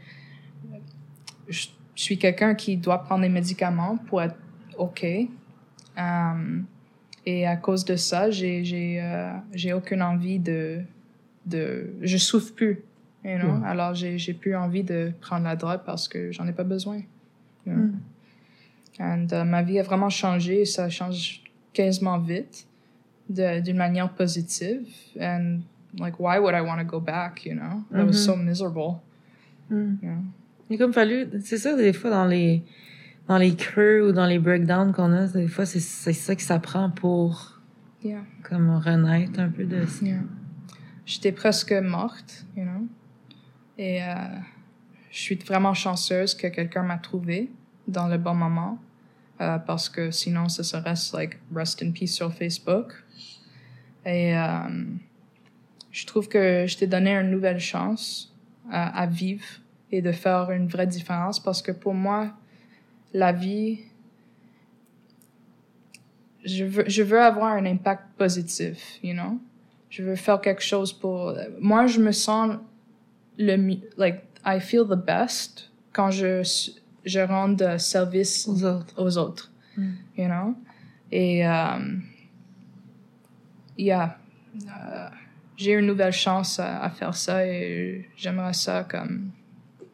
je suis quelqu'un qui doit prendre des médicaments pour être OK. Um, et à cause de ça, j'ai, j'ai, euh, j'ai aucune envie de, de, je souffre plus, you know. Mm. Alors, j'ai, j'ai plus envie de prendre la drogue parce que j'en ai pas besoin. you know. Mm. And uh, ma vie a vraiment changé et ça change quasiment vite de, d'une manière positive. And like, why would I want to go back, you know? That was so miserable. Mm. Il a comme fallu, c'est ça, des fois, dans les, dans les creux ou dans les breakdowns qu'on a, des fois, c'est, c'est ça que ça prend pour, Yeah. comme, renaître un peu de ça. Yeah. J'étais presque morte, you know? Et euh, je suis vraiment chanceuse que quelqu'un m'a trouvée dans le bon moment. Euh, parce que sinon, ce serait like rest in peace sur Facebook. Et euh, je trouve que je t'ai donné une nouvelle chance à, à vivre et de faire une vraie différence parce que pour moi, la vie, je veux, je veux avoir un impact positif, you know? Je veux faire quelque chose pour... Moi, je me sens le. Like, I feel the best quand je, je rends de service Aux autres. aux autres, Mm. you know? Et, um, yeah, euh, j'ai une nouvelle chance à, à faire ça et j'aimerais ça comme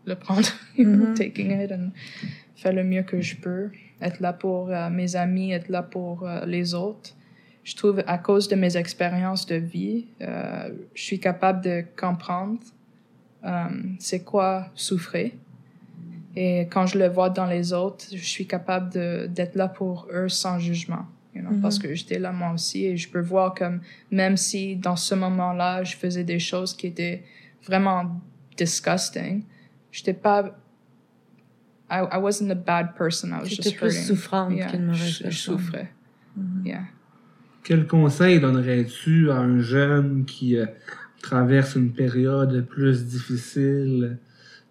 le prendre, (laughs) you know, Mhm. taking it and faire le mieux que je peux, être là pour euh, mes amis, être là pour euh, les autres. Je trouve, à cause de mes expériences de vie, euh, je suis capable de comprendre euh, c'est quoi souffrir. Et quand je le vois dans les autres, je suis capable de- d'être là pour eux sans jugement. you know, parce que j'étais là moi aussi et je peux voir comme même si dans ce moment-là je faisais des choses qui étaient vraiment disgusting, j'étais pas I, I wasn't a bad person, I was J'étais just plus hurting. souffrante Yeah, qu'une mauvaise je, je personne. souffrais. Yeah. Quel conseil donnerais-tu à un jeune qui euh, traverse une période plus difficile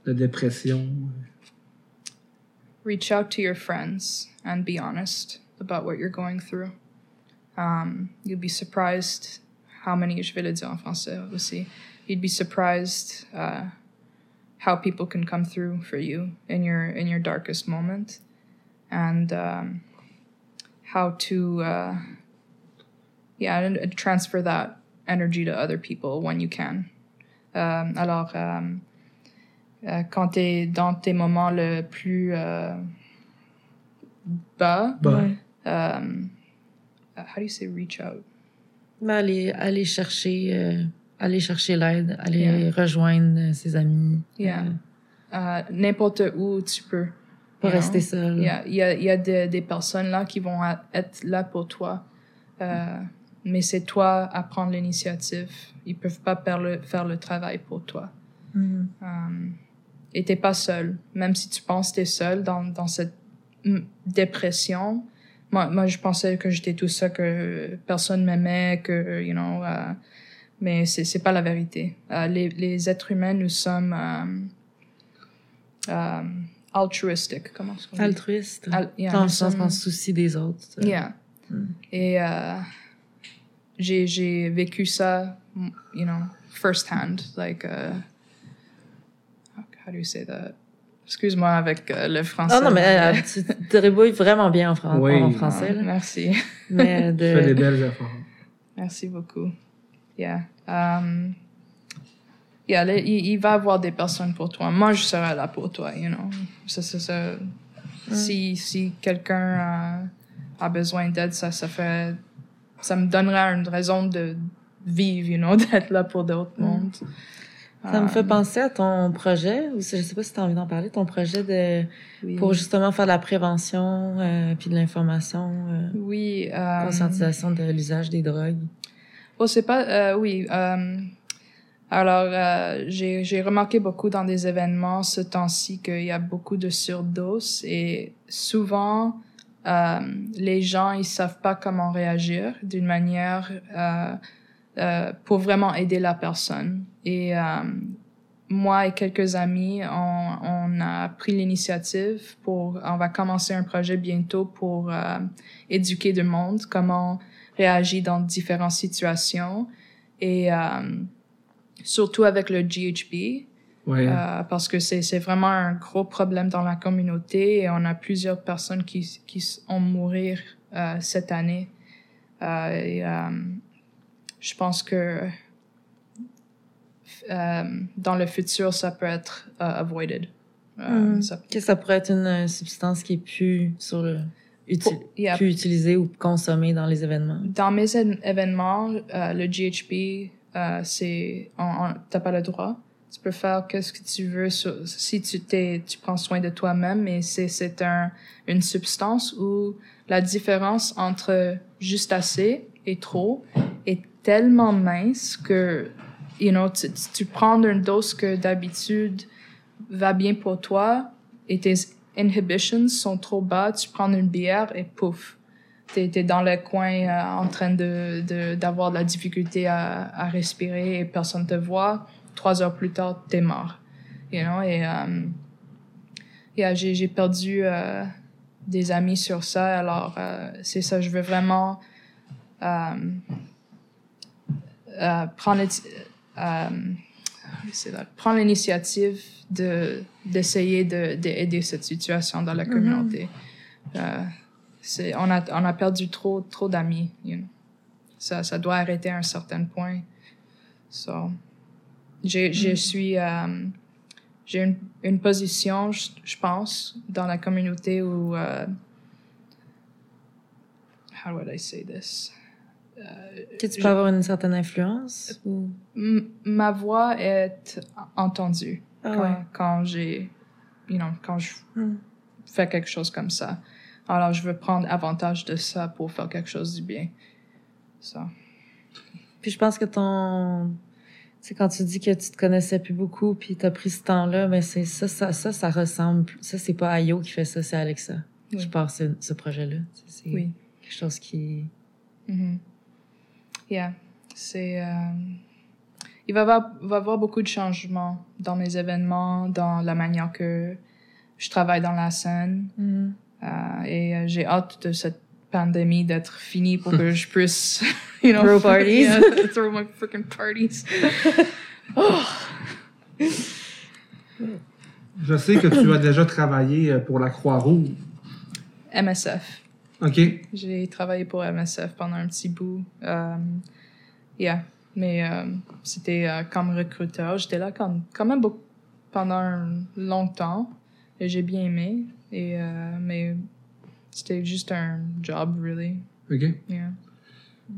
de dépression? Reach out to your friends and be honest about what you're going through. Um, you'd be surprised how many, je vais le dire en français aussi, you'd be surprised uh, how people can come through for you in your in your darkest moment, and um, how to uh, yeah and, transfer that energy to other people when you can. Um, alors. Um, euh, quand tu es dans tes moments le plus euh, bas, Ouais. um, how do you say reach out? Mais aller, aller chercher, euh, aller chercher l'aide, aller Yeah. rejoindre ses amis. Yeah. euh, N'importe où tu peux. pas you know? rester seul. Il y a, il y a, il y a des, des personnes là qui vont être là pour toi. Euh, mais c'est toi à prendre l'initiative. Ils peuvent pas faire le, faire le travail pour toi. Mhm. Um, et t'es pas seul. Même si tu penses que t'es seul dans, dans cette mm, dépression. Moi, moi, je pensais que j'étais tout ça, que personne m'aimait, que, you know, euh, mais c'est, c'est pas la vérité. Euh, les, les êtres humains, nous sommes euh, euh, altruistic, comment est-ce qu'on dit? Altruiste. Al- yeah, dans le sens sommes- qu'on se soucie des autres. Yeah. Mm. Et euh, j'ai, j'ai vécu ça, you know, firsthand. Like, uh, how, do you say that? Excuse-moi avec euh, le français. Ah non, mais euh, tu te débrouilles vraiment bien en, fran- Oui. en Ah, français. Là. merci. Mais tu fais des de... belles efforts. Merci beaucoup. Yeah. Um, yeah, il, il va y avoir des personnes pour toi. Moi, je serai là pour toi, you know. Ça, ça, ça- Si, si quelqu'un euh, a besoin d'aide, ça, ça fait... Ça me donnera une raison de vivre, you know, (laughs) d'être là pour d'autres mondes. Ça me fait Um, penser à ton projet, ou je sais pas si tu as envie d'en parler, ton projet de oui. pour justement faire de la prévention euh, puis de l'information, euh, Oui. um, conscientisation de l'usage des drogues. Oh, c'est pas. euh, oui. euh, alors, euh, j'ai j'ai remarqué beaucoup dans des événements ce temps-ci qu'il y a beaucoup de surdoses et souvent, euh, les gens, ils savent pas comment réagir d'une manière euh, euh, pour vraiment aider la personne. Et euh, moi et quelques amis, on, on a pris l'initiative pour, on va commencer un projet bientôt pour euh, éduquer le monde, comment réagit dans différentes situations et surtout avec le GHB Ouais. parce que c'est vraiment un gros problème dans la communauté et on a plusieurs personnes qui qui ont mourir cette année et je pense que euh, dans le futur ça peut être euh, avoided Euh, Mm. ça- Que ça pourrait être une substance qui est plus sur le uti- Pour- yeah. plus utilisée ou consommée dans les événements. Dans mes événements, euh, le GHB, euh, c'est, t'as pas le droit. Tu peux faire qu'est-ce que tu veux sur- si tu t'es, tu prends soin de toi-même, mais c'est, c'est un, une substance où la différence entre juste assez et trop est tellement mince que, you know, tu, prends une dose que d'habitude va bien pour toi et tes inhibitions sont trop bas, tu prends une bière et pouf, t'es es dans le coin euh, en train d'avoir de la difficulté à, à respirer et personne te voit. Trois heures plus tard, t'es mort. You know, et euh, yeah, j'ai perdu euh, des amis sur ça. Alors, euh, c'est ça, je veux vraiment euh, euh, prendre, euh, prendre l'initiative de d'essayer de d'aider cette situation dans la communauté. Euh, c'est on a on a perdu trop trop d'amis you know. ça ça doit arrêter à un certain point so j'ai je suis euh, j'ai une, une position je, je pense dans la communauté où euh, how would I say this? Que tu peux avoir une certaine influence ou... Ma voix est entendue Ah quand, ouais. quand j'ai you know quand je Hmm. fais quelque chose comme ça Alors, je veux prendre avantage de ça pour faire quelque chose du bien. Ça. Puis je pense que ton... Tu quand tu dis que tu te connaissais plus beaucoup, puis t'as pris ce temps-là, mais c'est ça, ça, ça, ça ressemble... Ça, c'est pas Ayo qui fait ça, c'est Alexa Oui. qui part ce, ce projet-là. C'est Oui. quelque chose qui... Mhm. Yeah. C'est. euh, Il va y avoir, va avoir beaucoup de changements dans mes événements, dans la manière que je travaille dans la scène. Mhm. Euh, et euh, j'ai hâte de cette pandémie d'être finie pour que je puisse, (laughs) you know, Throw parties. yeah, (laughs) throw my freaking parties. (laughs) Je sais que tu as déjà travaillé pour la Croix-Rouge. MSF. OK? J'ai travaillé pour MSF pendant un petit bout. Euh, yeah. Mais euh, c'était euh, comme recruteur. J'étais là quand, quand même beaucoup, pendant un long temps. Et j'ai bien aimé. Et, mais c'était juste un job, really. OK. Yeah.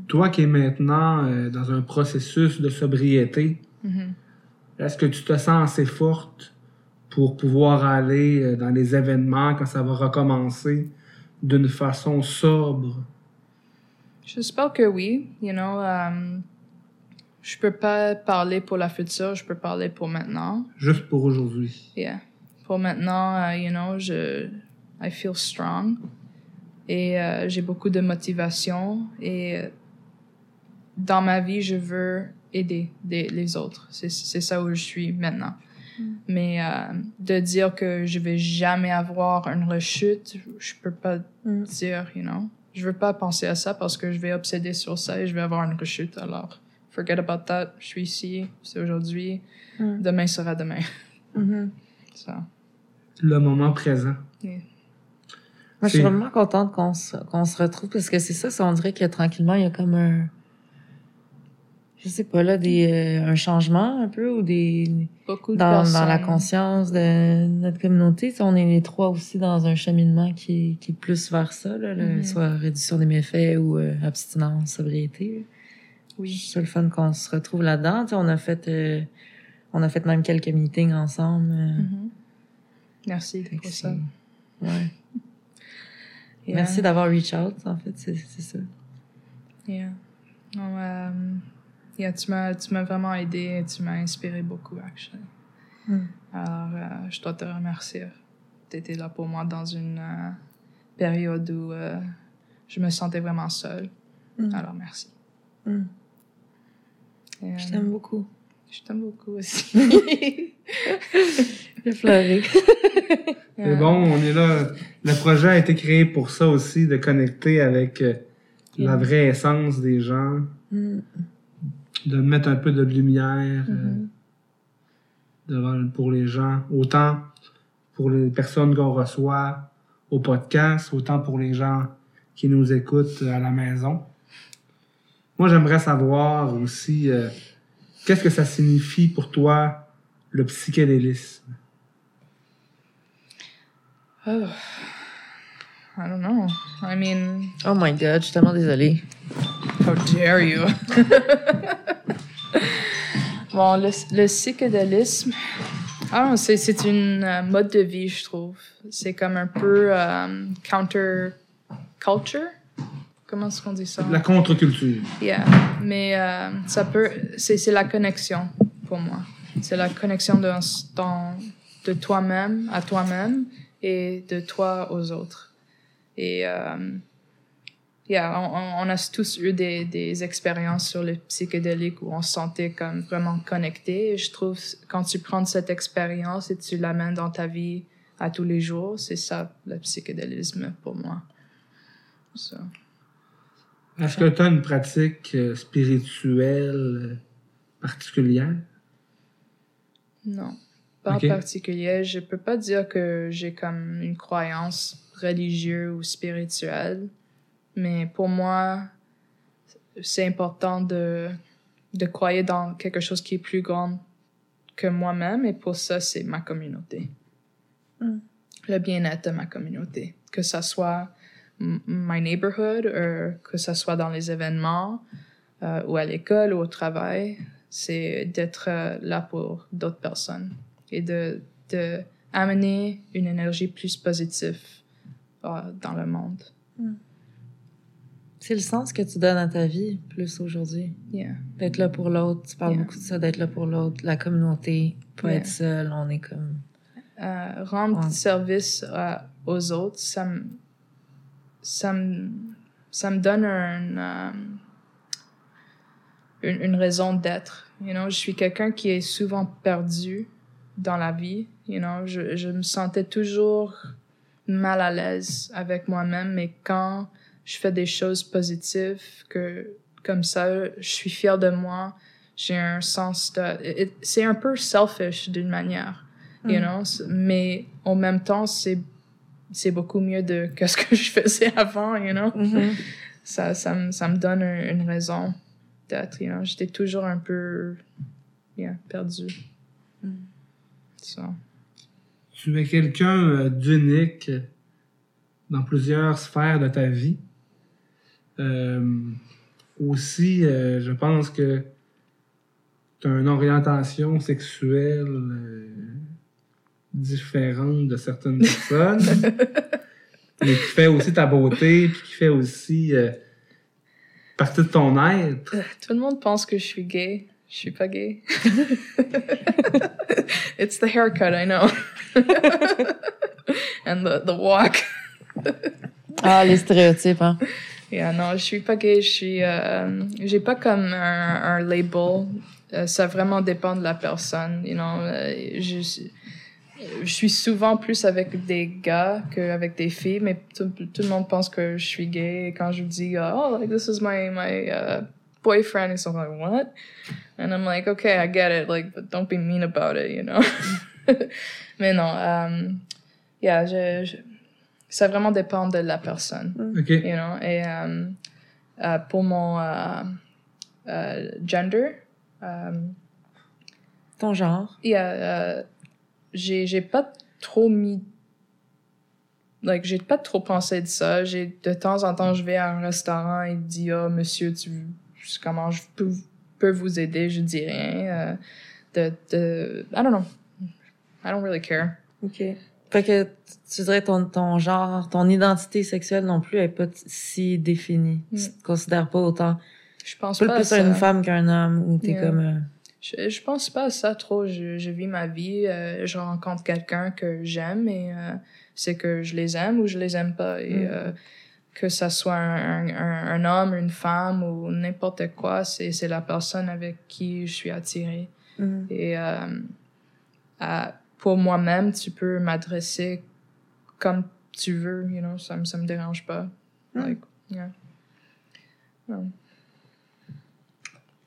Toi qui es maintenant euh, dans un processus de sobriété, Mhm. est-ce que tu te sens assez forte pour pouvoir aller dans les événements quand ça va recommencer? D'une façon sobre? J'espère que oui. You know, euh, je peux pas parler pour la future, je peux parler pour maintenant. Juste pour aujourd'hui. Yeah. Pour maintenant, euh, you know, je, I feel strong. Et euh, j'ai beaucoup de motivation. Et euh, dans ma vie, je veux aider des- les autres. C'est ça où je suis maintenant. Mais euh, de dire que je vais jamais avoir une rechute, je peux pas Mm. dire, you know. Je veux pas penser à ça parce que je vais obséder sur ça et je vais avoir une rechute. Alors, forget about that. Je suis ici, c'est aujourd'hui. Mm. Demain sera demain. Mhm. (laughs) Ça. Le moment présent. Moi, je suis vraiment contente qu'on se, qu'on se retrouve parce que c'est ça, ça, on dirait que tranquillement, il y a comme un. Je sais pas, là, des, euh, un changement un peu ou des. Beaucoup de Dans, dans la conscience de notre communauté. On est les trois aussi dans un cheminement qui est, qui est plus vers ça, là, le- Mhm. soit réduction des méfaits ou euh, abstinence, sobriété. Oui. C'est le fun qu'on se retrouve là-dedans. Tu sais, on a fait. euh, on a fait même quelques meetings ensemble. Mhm. Merci pour ça. Ouais. Yeah. Merci d'avoir reach out, en fait, c'est c'est ça. Yeah. Yeah, tu m'as tu m'as vraiment aidé et tu m'as inspiré beaucoup, actually. Mm. Alors, euh, je dois te remercier. Tu étais là pour moi dans une euh, période où euh, je me sentais vraiment seule. Mm. Alors, merci. Mm. Et, Je euh, t'aime beaucoup. Je t'aime beaucoup aussi. (laughs) J'ai pleuré. (laughs) C'est bon, on est là. Le projet a été créé pour ça aussi, de connecter avec la vraie essence des gens, Mm. De mettre un peu de lumière euh, Mhm. devant, pour les gens, autant pour les personnes qu'on reçoit au podcast, autant pour les gens qui nous écoutent à la maison. Moi, j'aimerais savoir aussi, euh, qu'est-ce que ça signifie pour toi, le psychédélisme? Oh. I don't know. I mean, Oh my god, je suis tellement désolée. How dare you? (laughs) bon, le, le psychédélisme, ah, c'est, c'est une euh, mode de vie, je trouve. C'est comme un peu euh, counter-culture. Comment est-ce qu'on dit ça? La contre-culture. Yeah. Mais euh, ça peut, c'est, c'est la connexion pour moi. C'est la connexion de, de toi-même à toi-même et de toi aux autres. Et euh, yeah, on, on- a tous eu des, des expériences sur le psychédélique où on se sentait comme vraiment connecté. Et je trouve quand tu prends cette expérience et tu l'amènes dans ta vie à tous les jours, c'est ça le psychédélisme pour moi. So. Est-ce que tu as une pratique euh, spirituelle euh, particulière? Non, pas Ok. en particulier. Je peux pas dire que j'ai comme une croyance religieuse ou spirituelle, mais pour moi, c'est important de, de croire dans quelque chose qui est plus grand que moi-même, et pour ça, c'est ma communauté. Mm. Le bien-être de ma communauté. Que ça soit my neighborhood, ou que ça soit dans les événements, euh, ou à l'école, ou au travail, c'est d'être euh, là pour d'autres personnes et de, de amener une énergie plus positive euh, dans le monde. C'est le sens que tu donnes à ta vie plus aujourd'hui. Yeah. D'être là pour l'autre. Tu parles Yeah. beaucoup de ça, d'être là pour l'autre. La communauté, pas Yeah. être seul. On est comme. Euh, rendre service euh, aux autres, ça me, ça me, ça me donne un, euh, une, une raison d'être. You know, je suis quelqu'un qui est souvent perdu dans la vie. You know, je, je me sentais toujours mal à l'aise avec moi-même, mais quand je fais des choses positives, que comme ça, je suis fière de moi. J'ai un sens de. C'est un peu selfish d'une manière you Mm. know, c- mais en même temps, c'est c'est beaucoup mieux de que ce que je faisais (laughs) avant, you know? Mhm. Ça, ça, me, ça me donne un- une raison d'être, you know? J'étais toujours un peu, yeah, perdu. Mm. Tu es quelqu'un euh, d'unique dans plusieurs sphères de ta vie? Euh, aussi, euh, je pense que tu as une orientation sexuelle euh, différente de certaines personnes, (laughs) mais qui fait aussi ta beauté, puis qui fait aussi euh, partie de ton être. Tout le monde pense que je suis gay. Je suis pas gay. (laughs) It's the haircut, I know. (laughs) And the, the walk. Ah, les stéréotypes, hein. Yeah, non, je suis pas gay, je suis, euh, j'ai pas comme un, label. Euh, ça vraiment dépend de la personne, you know. Euh, je, suis souvent plus avec des gars qu'avec des filles, mais tout, le monde pense que je suis gay. Quand je dis, oh, like, this is my, my uh, boyfriend, ils sont like, what? And I'm like, okay, I get it, like, but don't be mean about it, you know? (laughs) mais non, um, yeah, je, ça vraiment dépend de la personne OK. you know? Et euh, euh, pour mon euh, gender, euh, Ton genre. yeah, j'ai j'ai pas trop mis like j'ai pas trop pensé de ça j'ai de temps en temps je vais à un restaurant et dit ah monsieur tu comment je peux, peux vous aider? Je dis rien euh, de de I don't know I don't really care OK. Fait que tu dirais ton, ton genre, ton identité sexuelle non plus est pas si définie. Mm. Tu te considères pas autant. je pense pas à plus ça. être une femme qu'un homme ou t'es Yeah. comme. euh, Je, je pense pas à ça trop. Je, je vis ma vie, euh, je rencontre quelqu'un que j'aime et euh, c'est que je les aime ou je les aime pas. Et Mm. euh, que ça soit un, un, un homme, une femme ou n'importe quoi, c'est c'est la personne avec qui je suis attirée. mm. Et euh, à- pour moi-même, tu peux m'adresser comme tu veux, you know, ça, me- ça me dérange pas. Mm. Like, yeah.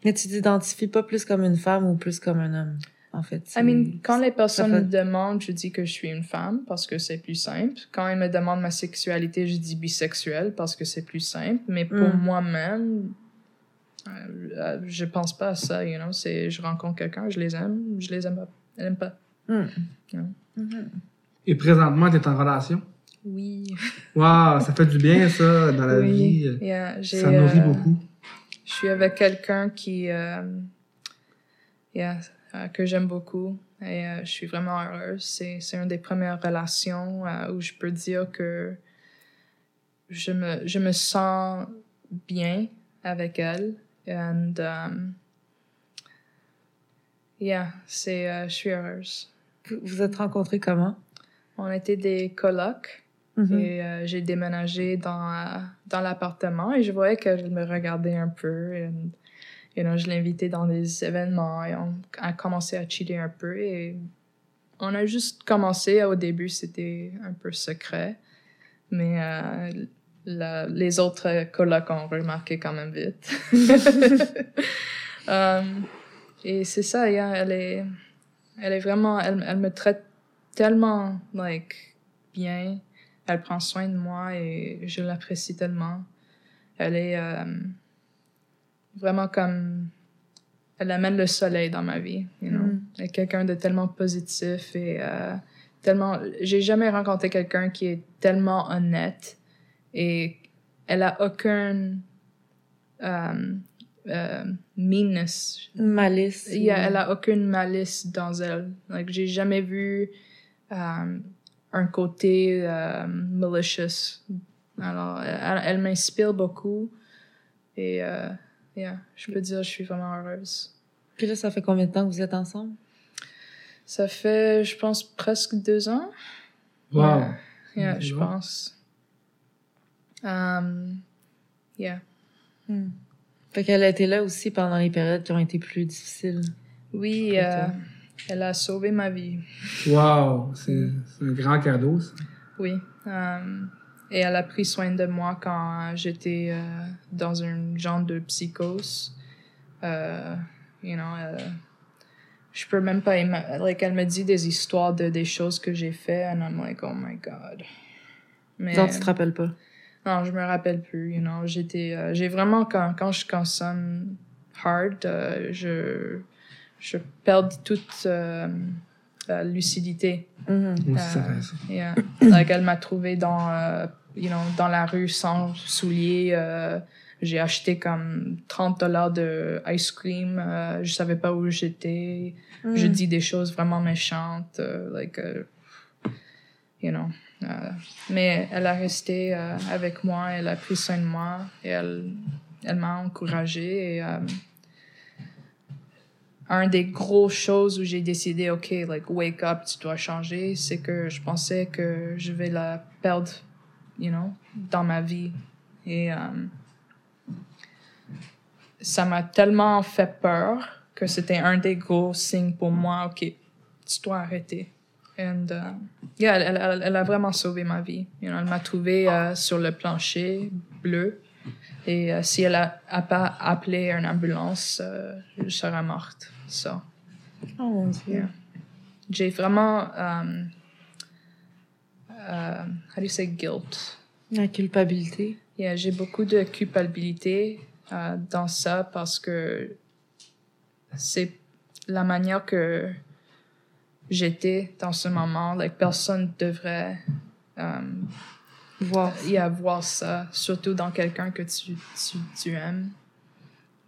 Mais tu t'identifies pas plus comme une femme ou plus comme un homme, en fait. I mean, Tu- quand les personnes fait- me demandent, je dis que je suis une femme parce que c'est plus simple. Quand ils me demandent ma sexualité, je dis bisexuelle parce que c'est plus simple. Mais pour Mm. moi-même, euh, euh, je pense pas à ça, you know. C'est, je rencontre quelqu'un, je les aime, je les aime pas. Elle aime pas. Mm. Mhm. Et présentement, tu es en relation? Oui. Waouh, ça fait du bien, ça, dans la oui. vie. Yeah, j'ai, Ça nourrit euh, beaucoup. Je suis avec quelqu'un qui, euh, yeah, euh, que j'aime beaucoup et euh, je suis vraiment heureuse. C'est, c'est une des premières relations où je peux dire que je me, je me sens bien avec elle. And, um, yeah, c'est, je suis heureuse. Vous vous êtes rencontrés comment? On était des colocs. Mhm. Et euh, j'ai déménagé dans, euh, dans l'appartement et je voyais qu'elle me regardait un peu. Et, you know, je l'invitais dans des événements et on a commencé à chiller un peu. Et on a juste commencé. Au début, c'était un peu secret. Mais euh, la- les autres colocs ont remarqué quand même vite. (laughs) (laughs) Um, et c'est ça, elle est, elle est vraiment, elle, elle me traite tellement, like, bien. Elle prend soin de moi et je l'apprécie tellement. Elle est euh, vraiment comme, elle amène le soleil dans ma vie, you know. Mm. Elle est quelqu'un de tellement positif et euh, tellement, j'ai jamais rencontré quelqu'un qui est tellement honnête et elle a aucun euh, euh, meanness. Malice. Yeah, elle a aucune malice dans elle. Like, j'ai jamais vu euh, un côté euh, malicious. Alors, elle, elle m'inspire beaucoup. Et, euh, yeah, je peux dire, je suis vraiment heureuse. Puis là, ça fait combien de temps que vous êtes ensemble? Ça fait, je pense, presque deux ans. Wow. Yeah, je pense. Um, yeah. Hmm. Fait qu'elle a été là aussi pendant les périodes qui ont été plus difficiles. Oui, euh, elle a sauvé ma vie. Wow. C'est un grand cadeau, ça. Oui. Um, et elle a pris soin de moi quand j'étais euh, dans une genre de psychose. Euh, you know, euh, je peux même pas like elle me dit des histoires de des choses que j'ai fait and I'm like oh my god. Mais Donc, tu te rappelles pas? Non, je me rappelle plus, you know, j'étais euh, j'ai vraiment quand quand je consomme hard, euh, je je perds toute euh, lucidité. Moi aussi, ça Euh, ça. Yeah. like, elle m'a trouvé dans, euh, you know, dans la rue sans souliers. euh, j'ai acheté comme 30 dollars de ice cream. euh, je savais pas où j'étais. Je Mhm. dis des choses vraiment méchantes. euh, like, euh, you know. Euh, mais elle a resté euh, avec moi. Elle a pris soin de moi. Et elle, elle m'a encouragée. Et, euh, un des gros choses où j'ai décidé, OK, like, wake up, tu dois changer, c'est que je pensais que je vais la perdre, you know, dans ma vie. Et ça m'a tellement fait peur que c'était un des gros signes pour moi, OK, tu dois arrêter. And, uh, yeah, elle, elle- elle a vraiment sauvé ma vie. You know, elle m'a trouvé euh, sur le plancher bleu. Et euh, si elle a, a pas appelé une ambulance, euh, je serais morte. So, Oh mon Dieu. Yeah. j'ai vraiment, um, how do you say guilt? La culpabilité. Yeah, j'ai beaucoup de culpabilité dans ça parce que c'est la manière que j'étais dans ce moment. Like, personne devrait um, Voir. y avoir ça, surtout dans quelqu'un que tu, tu, tu aimes.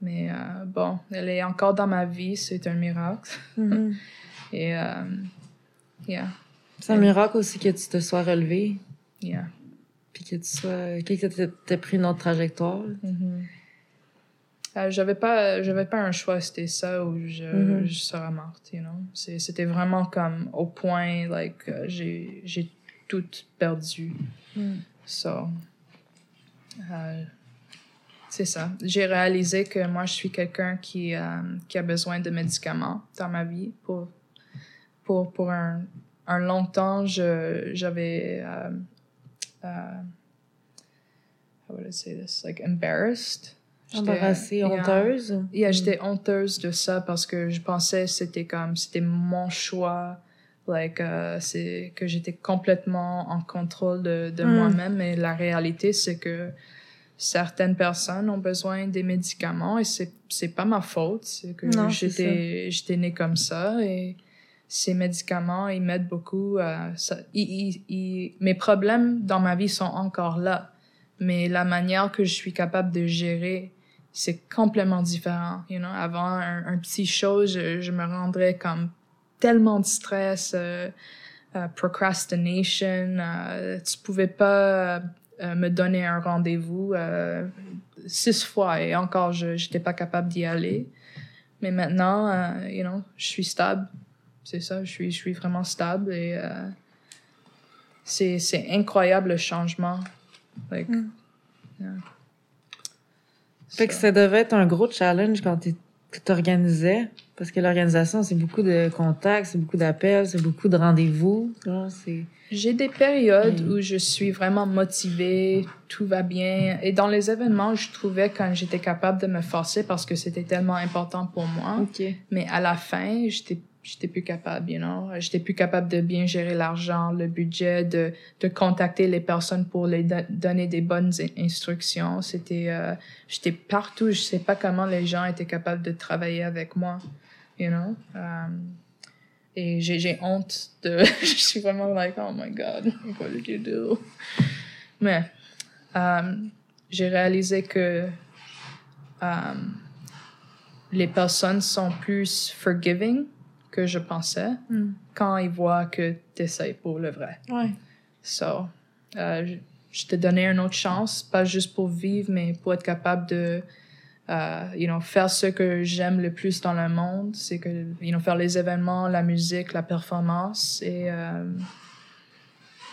Mais euh, bon, elle est encore dans ma vie, c'est un miracle. Mhm. (laughs) Et, euh, yeah, C'est un miracle aussi que tu te sois relevé, yeah. puis que tu sois, que tu t'aies pris une autre trajectoire. Mhm. Euh, j'avais pas j'avais pas un choix c'était ça ou je, Mhm. je serais morte you know. C'est- c'était vraiment comme au point like euh, j'ai j'ai tout perdu. Mhm. so euh, c'est ça. J'ai réalisé que moi je suis quelqu'un qui euh, qui a besoin de médicaments dans ma vie pour pour pour un un long temps. Je j'avais euh, euh, how would I say this? Like embarrassed Embarrassée, yeah. honteuse. Yeah, j'étais honteuse de ça parce que je pensais c'était comme c'était mon choix like euh, c'est que j'étais complètement en contrôle de, de Mm. moi-même mais la réalité c'est que certaines personnes ont besoin des médicaments et c'est c'est pas ma faute c'est que j'étais j'étais née comme ça et ces médicaments ils m'aident beaucoup à ça ils- ils- ils- mes problèmes dans ma vie sont encore là mais la manière que je suis capable de gérer c'est complètement différent. You know? Avant, un, un petit chose, je, je me rendrais comme tellement de stress, euh, euh, procrastination. euh, tu pouvais pas euh, me donner un rendez-vous six fois et encore, je j'étais pas capable d'y aller. Mais maintenant, you know, je suis stable. C'est ça, je suis, je suis vraiment stable et c'est c'est incroyable le changement. Like, Mm. yeah. Fait que ça devait être un gros challenge quand tu t'organisais. Parce que l'organisation, c'est beaucoup de contacts, c'est beaucoup d'appels, c'est beaucoup de rendez-vous. J'ai des périodes où je suis vraiment motivée, tout va bien. Et dans les événements, je trouvais quand j'étais capable de me forcer parce que c'était tellement important pour moi. OK. Mais à la fin, j'étais j'étais plus capable, you know. J'étais plus capable de bien gérer l'argent, le budget, de, de contacter les personnes pour les do- donner des bonnes in- instructions. C'était, euh, j'étais partout. Je sais pas comment les gens étaient capables de travailler avec moi, you know. Um, et j'ai, honte de, (laughs) je suis vraiment like, oh my god, what did you do? Mais, um, j'ai réalisé que, les personnes sont plus forgiving que je pensais Mm. quand il voit que tu essaies pour le vrai. Ouais. So, euh, je- t'ai donné une autre chance, pas juste pour vivre, mais pour être capable de euh, you know, faire ce que j'aime le plus dans le monde. C'est que, you know, faire les événements, la musique, la performance. Et euh,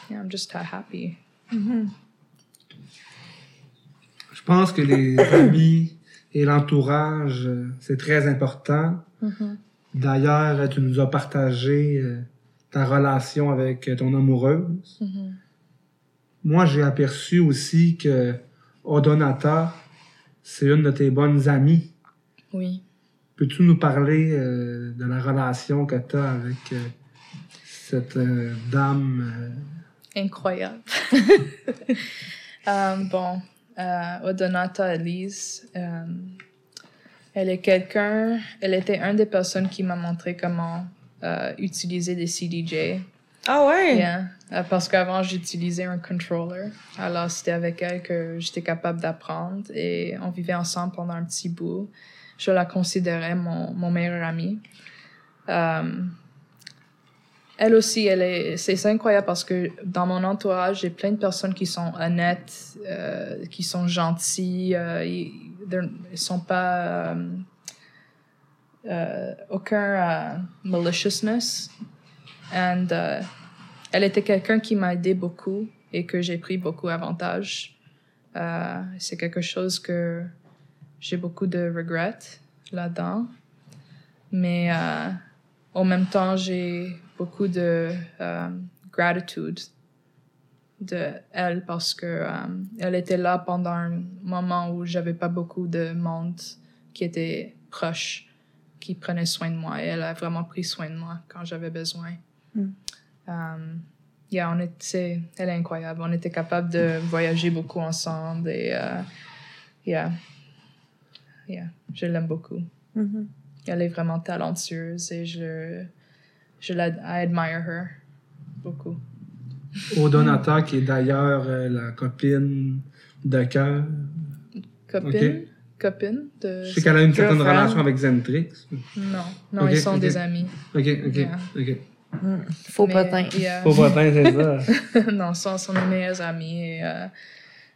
yeah, I'm just happy. Mhm. Je pense que les (coughs) amis et l'entourage, euh, c'est très important. Mhm. D'ailleurs, tu nous as partagé euh, ta relation avec ton amoureuse. Mhm. Moi, j'ai aperçu aussi que Odonata, c'est une de tes bonnes amies. Oui. Peux-tu nous parler euh, de la relation que tu as avec euh, cette euh, dame? euh, Incroyable. (laughs) Euh, bon, euh, Odonata Elise, euh, elle est quelqu'un, elle était une des personnes qui m'a montré comment euh, utiliser des CDJ. Ah ouais? Yeah. Euh, parce qu'avant, j'utilisais un controller. Alors, c'était avec elle que j'étais capable d'apprendre et on vivait ensemble pendant un petit bout. Je la considérais mon, mon meilleur ami. Euh, elle aussi, elle est, c'est c'est incroyable parce que dans mon entourage, j'ai plein de personnes qui sont honnêtes, euh, qui sont gentilles, euh, ils, sont pas, euh, euh, aucun euh, maliciousness. And elle était quelqu'un qui m'a aidé beaucoup et que j'ai pris beaucoup avantage. C'est quelque chose que j'ai beaucoup de regrets là-dedans. Mais en même temps, j'ai beaucoup de gratitude de elle parce que euh, elle était là pendant un moment où j'avais pas beaucoup de monde qui était proche, qui prenait soin de moi. Et elle a vraiment pris soin de moi quand j'avais besoin. Mm. Um, yeah, on était, elle est incroyable. On était capable de voyager beaucoup ensemble et euh, yeah, yeah, je l'aime beaucoup. Mhm. Elle est vraiment talentueuse et je, je la, I beaucoup. Odonata, qui est d'ailleurs euh, la copine de cœur. Copine, copine de. Je sais qu'elle a une certaine relation avec Zentrix. Non, non, ils sont des amis. Ok, ok, Yeah. ok. Mm. Faux Mais, potin. yeah. Faut pas c'est ça. (laughs) non, ils sont, sont mes meilleurs amis et euh,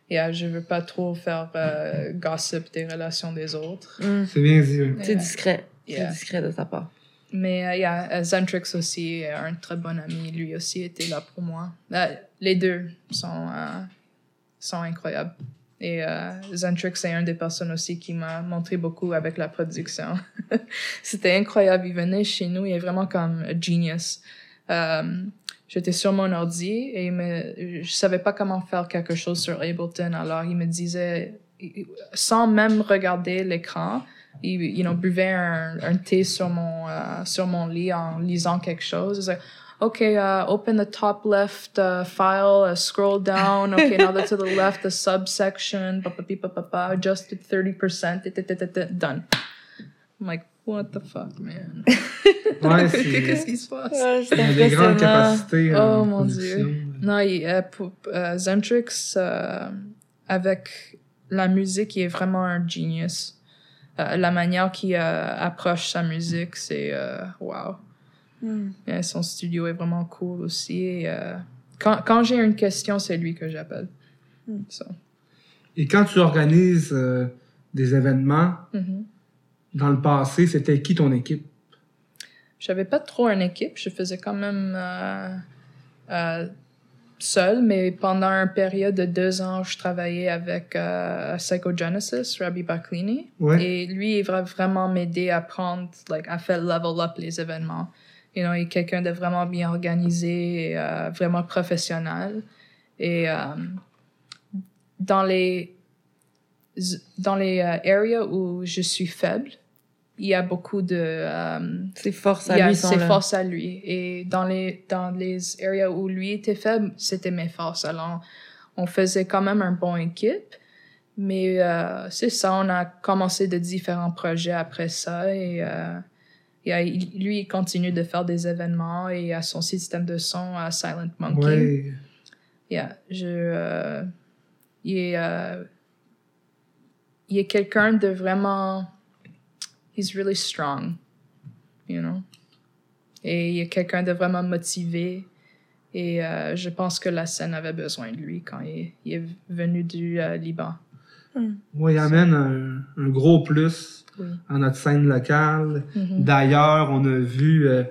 yeah, je veux pas trop faire euh, gossip des relations des autres. Mm. C'est bien dit. oui. C'est Yeah. discret. C'est discret de ta part. Mais euh, yeah, Zentrix aussi, euh, un très bon ami, lui aussi était là pour moi. Euh, les deux sont, euh, sont incroyables. Et euh, Zentrix est une des personnes aussi qui m'a montré beaucoup avec la production. (laughs) C'était incroyable. Il venait chez nous, il est vraiment comme un genius. Euh, J'étais sur mon ordi et me, je savais pas comment faire quelque chose sur Ableton. Alors il me disait, sans même regarder l'écran, il you know, buvait un, un thé sur mon, euh, sur mon lit en lisant quelque chose. Il disait, OK, uh, open the top left uh, file, uh, scroll down. OK, now to the (laughs) left, the subsection, pa, pa, pi, pa, pa, pa, adjusted 30%, t- t- t- t- t- done. I'm like, what the fuck, man? (laughs) Ouais, c'est- (laughs) Qu'est-ce qui se passe? Il a des grandes capacités en Oh, mon production. Non, il, euh, pour, euh, Zentrix, euh, avec la musique, il est vraiment un genius. Euh, la manière qu'il euh, approche sa musique, c'est euh, wow. Mm. Et son studio est vraiment cool aussi. et, euh, quand quand j'ai une question, c'est lui que j'appelle. Mm. So, Et quand tu organises euh, des événements, mhm. dans le passé, c'était qui ton équipe? J'avais pas trop une équipe, je faisais quand même euh, euh, seule, mais pendant une période de deux ans, je travaillais avec euh, Psychogenesis, Rabbi Baklini. Ouais. Et lui, il va vraiment m'aider à prendre, like, à faire level up les événements. You know, il est quelqu'un de vraiment bien organisé, et, euh, vraiment professionnel. Et euh, dans les dans les euh, areas où je suis faible, il y a beaucoup de euh, Ses forces il à y a lui ses là. forces à lui. Et dans les, dans les areas où lui était faible, c'était mes forces. Alors, on faisait quand même un bon équipe. Mais euh, c'est ça, on a commencé de différents projets après ça. Et euh, il a- il- lui, il continue de faire des événements et il a son système de son à Silent Monkey. Ouais. Yeah, je, euh, il est, euh, il est quelqu'un de vraiment, he's really strong, you know? et il est quelqu'un de vraiment motivé. Et euh, je pense que la scène avait besoin de lui quand il, il est venu du euh, Liban. Oui, il amène un, un gros plus Oui. à notre scène locale. Mhm. D'ailleurs, on a vu euh,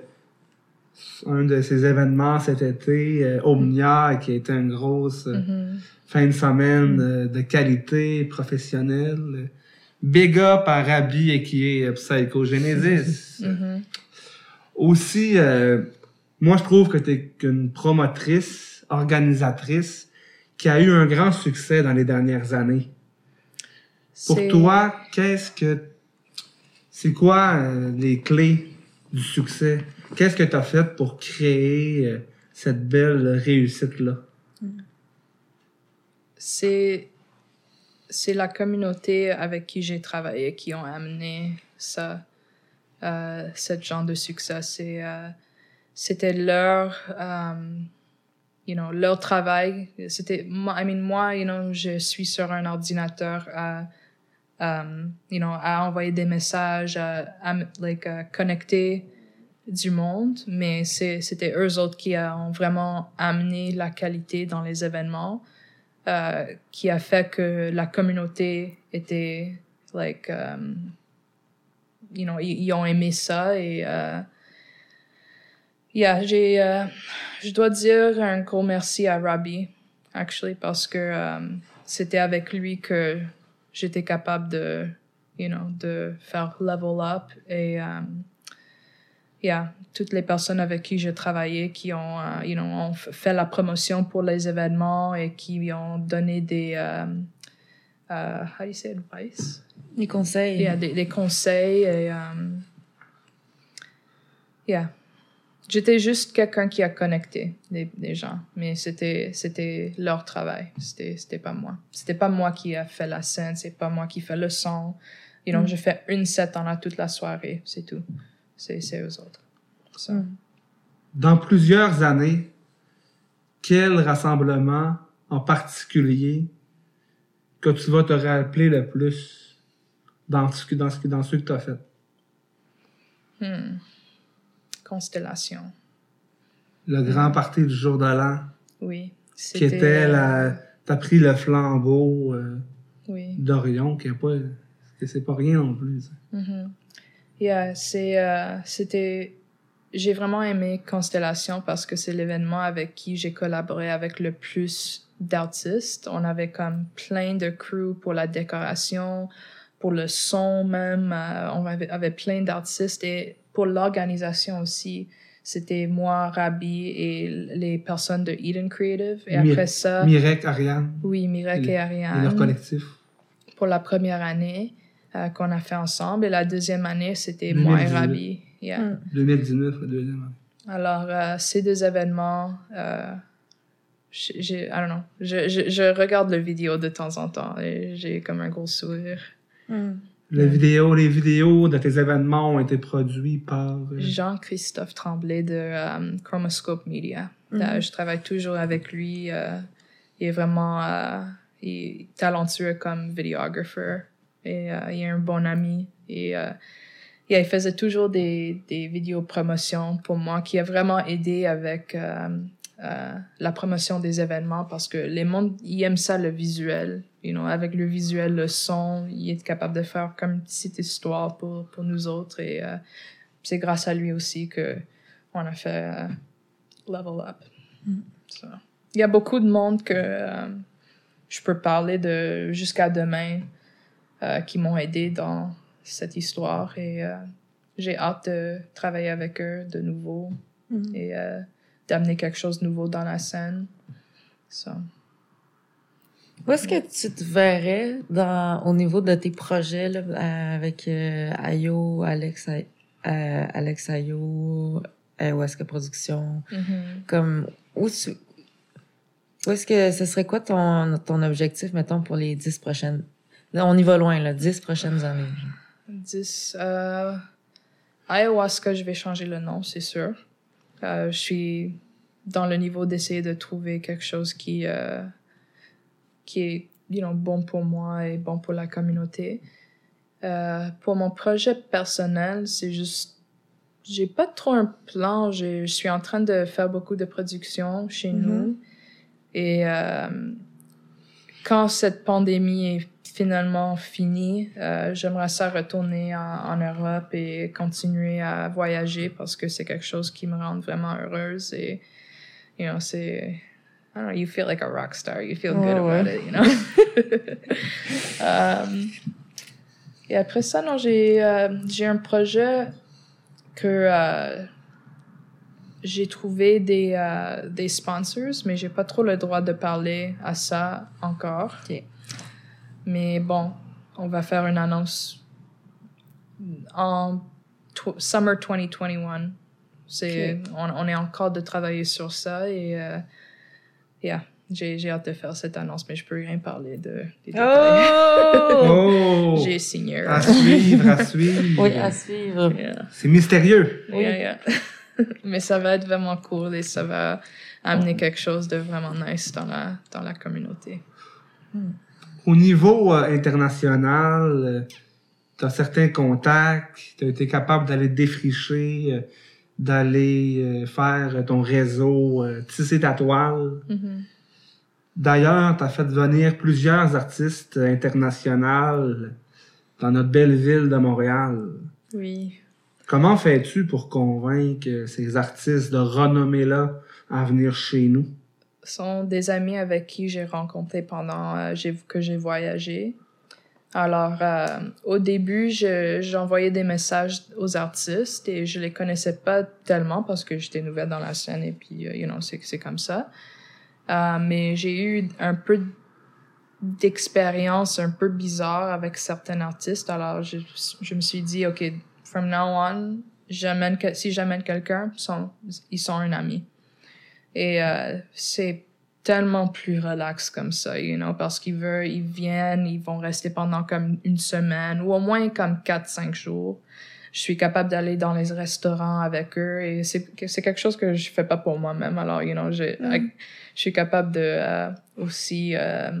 un de ces événements cet été, euh, Omnia, qui a été une grosse euh, Mhm. fin de semaine euh, de qualité professionnelle. Big up à Rabi et qui est Psychogenesis. (laughs) Mhm. Aussi, euh, moi, je trouve que tu es une promotrice, organisatrice, qui a eu un grand succès dans les dernières années. Pour C'est- toi, qu'est-ce que. C'est quoi euh, les clés du succès? Qu'est-ce que tu as fait pour créer euh, cette belle réussite-là? c'est c'est la communauté avec qui j'ai travaillé qui ont amené ça euh, ce genre de succès. C'est euh, c'était leur um, you know leur travail. C'était moi I mean moi you know je suis sur un ordinateur à um, you know à envoyer des messages à, à like connecter du monde. Mais c'est c'était eux autres qui ont vraiment amené la qualité dans les événements euh, qui a fait que la communauté était like um, you know ils, ont aimé ça et euh, yeah j'ai euh, je dois dire un gros merci à Robbie actually parce que um, c'était avec lui que j'étais capable de you know de faire level up et um, yeah, toutes les personnes avec qui j'ai travaillé qui ont, euh, you know, ont fait la promotion pour les événements et qui ont donné des, euh, euh, how do you say advice? Les conseils. Yeah, des, des conseils et, um, yeah. J'étais juste quelqu'un qui a connecté des, des gens, mais c'était, c'était leur travail. C'était, c'était pas moi. C'était pas moi qui a fait la scène, c'est pas moi qui fait le son. You know, Mm. je fais une set pendant toute la soirée, c'est tout. C'est, c'est eux autres. Mm. Dans plusieurs années, quel rassemblement en particulier que tu vas te rappeler le plus dans, ce, que- dans, ce, que- dans ceux que tu as fait? Hmm. Constellation. Le grand parti du jour de l'an, Oui. qui était euh, la. T'as pris le flambeau euh, Oui. d'Orion, qui est pas. c'est pas rien non plus. Mhm. Yeah, c'est, euh, c'était, j'ai vraiment aimé Constellation parce que c'est l'événement avec qui j'ai collaboré avec le plus d'artistes. On avait comme plein de crew pour la décoration, pour le son même. euh, on avait, avait plein d'artistes et pour l'organisation aussi. C'était moi, Rabi et les personnes de Eden Creative. Et Mi- après ça, Mirek, Ariane oui, Mirek et- et et Ariane leur collectif. pour la première année euh, qu'on a fait ensemble. Et la deuxième année, c'était moi et 2018. Rabi. Yeah. Mm. 2019, le deuxième. année. Alors, euh, ces deux événements, euh, j'ai, I don't know, je, je, je regarde le vidéo de temps en temps et j'ai comme un gros sourire. Mm. Les Mm. vidéos, les vidéos de tes événements ont été produits par. euh, Jean-Christophe Tremblay de Chromoscope Media. Euh, je travaille toujours avec lui. euh, il est vraiment euh, il est talentueux comme vidéographer et euh, il est un bon ami. Et yeah, il faisait toujours des, des vidéos promotion pour moi qui a vraiment aidé avec euh, euh, la promotion des événements parce que les mondes, ils aiment ça le visuel. You know, avec le visuel, le son, il est capable de faire comme une petite histoire pour, pour nous autres. Et euh, c'est grâce à lui aussi que on a fait Level Up. Mm. So, Il y a beaucoup de monde que je peux parler de jusqu'à demain qui m'ont aidé dans cette histoire et euh, j'ai hâte de travailler avec eux de nouveau Mm. et euh, d'amener quelque chose de nouveau dans la scène. So, Où est-ce que tu te verrais dans, au niveau de tes projets là, avec euh, Ayo, Alex, euh, Alex Ayo, euh, où est-ce que production, mhm. comme où, tu- où est-ce que ce serait quoi ton, ton objectif, mettons, pour les dix prochaines? Là, on y va loin, là, dix prochaines années. 10. Euh, ayahuasca, je vais changer le nom, c'est sûr. Euh, je suis dans le niveau d'essayer de trouver quelque chose qui, euh, qui est you know, bon pour moi et bon pour la communauté. Euh, pour mon projet personnel, c'est juste j'ai pas trop un plan. Je, je suis en train de faire beaucoup de production chez Mhm. nous. Et quand cette pandémie est finalement finie, euh, j'aimerais ça retourner en, en Europe et continuer à voyager parce que c'est quelque chose qui me rend vraiment heureuse. Et, you know, c'est. I don't know, you feel like a rock star. You feel good Ouais, about it, you know? (laughs) Um, et après ça, non, j'ai euh, un projet que euh, j'ai trouvé des, euh, des sponsors, mais j'ai pas trop le droit de parler à ça encore. Mais bon, on va faire une annonce en summer 2021. C'est, on, on est encore de travailler sur ça et euh, yeah, j'ai, j'ai hâte de faire cette annonce, mais je peux rien parler de, des détails. Oh! (laughs) Oh! J'ai signé. À suivre, à suivre. oui, à suivre. Yeah. C'est mystérieux. Oui. Yeah, yeah. (laughs) Mais ça va être vraiment cool et ça va amener quelque chose de vraiment nice dans la, dans la communauté. Au niveau euh, international, tu as certains contacts, tu as été capable d'aller défricher, euh, d'aller euh, faire ton réseau, euh, tisser ta toile. Mhm. D'ailleurs, tu as fait venir plusieurs artistes internationaux dans notre belle ville de Montréal. Oui. Comment fais-tu pour convaincre ces artistes de renommée-là à venir chez nous? Sont des amis avec qui j'ai rencontré pendant euh, que j'ai voyagé. Alors, euh, au début, je- j'envoyais des messages aux artistes et je les connaissais pas tellement parce que j'étais nouvelle dans la scène et puis, euh, you know, c'est comme ça. Mais j'ai eu un peu d'expérience un peu bizarre avec certains artistes. Alors, je, me suis dit, OK, from now on, si j'amène quelqu'un, ils sont un ami. Et euh, c'est tellement plus relax comme ça, you know, parce qu'ils veulent, ils viennent, ils vont rester pendant comme une semaine ou au moins comme 4-5 jours. Je suis capable d'aller dans les restaurants avec eux et c'est quelque chose que je fais pas pour moi-même. Alors, you know, je, Mm. je suis capable de euh, aussi euh,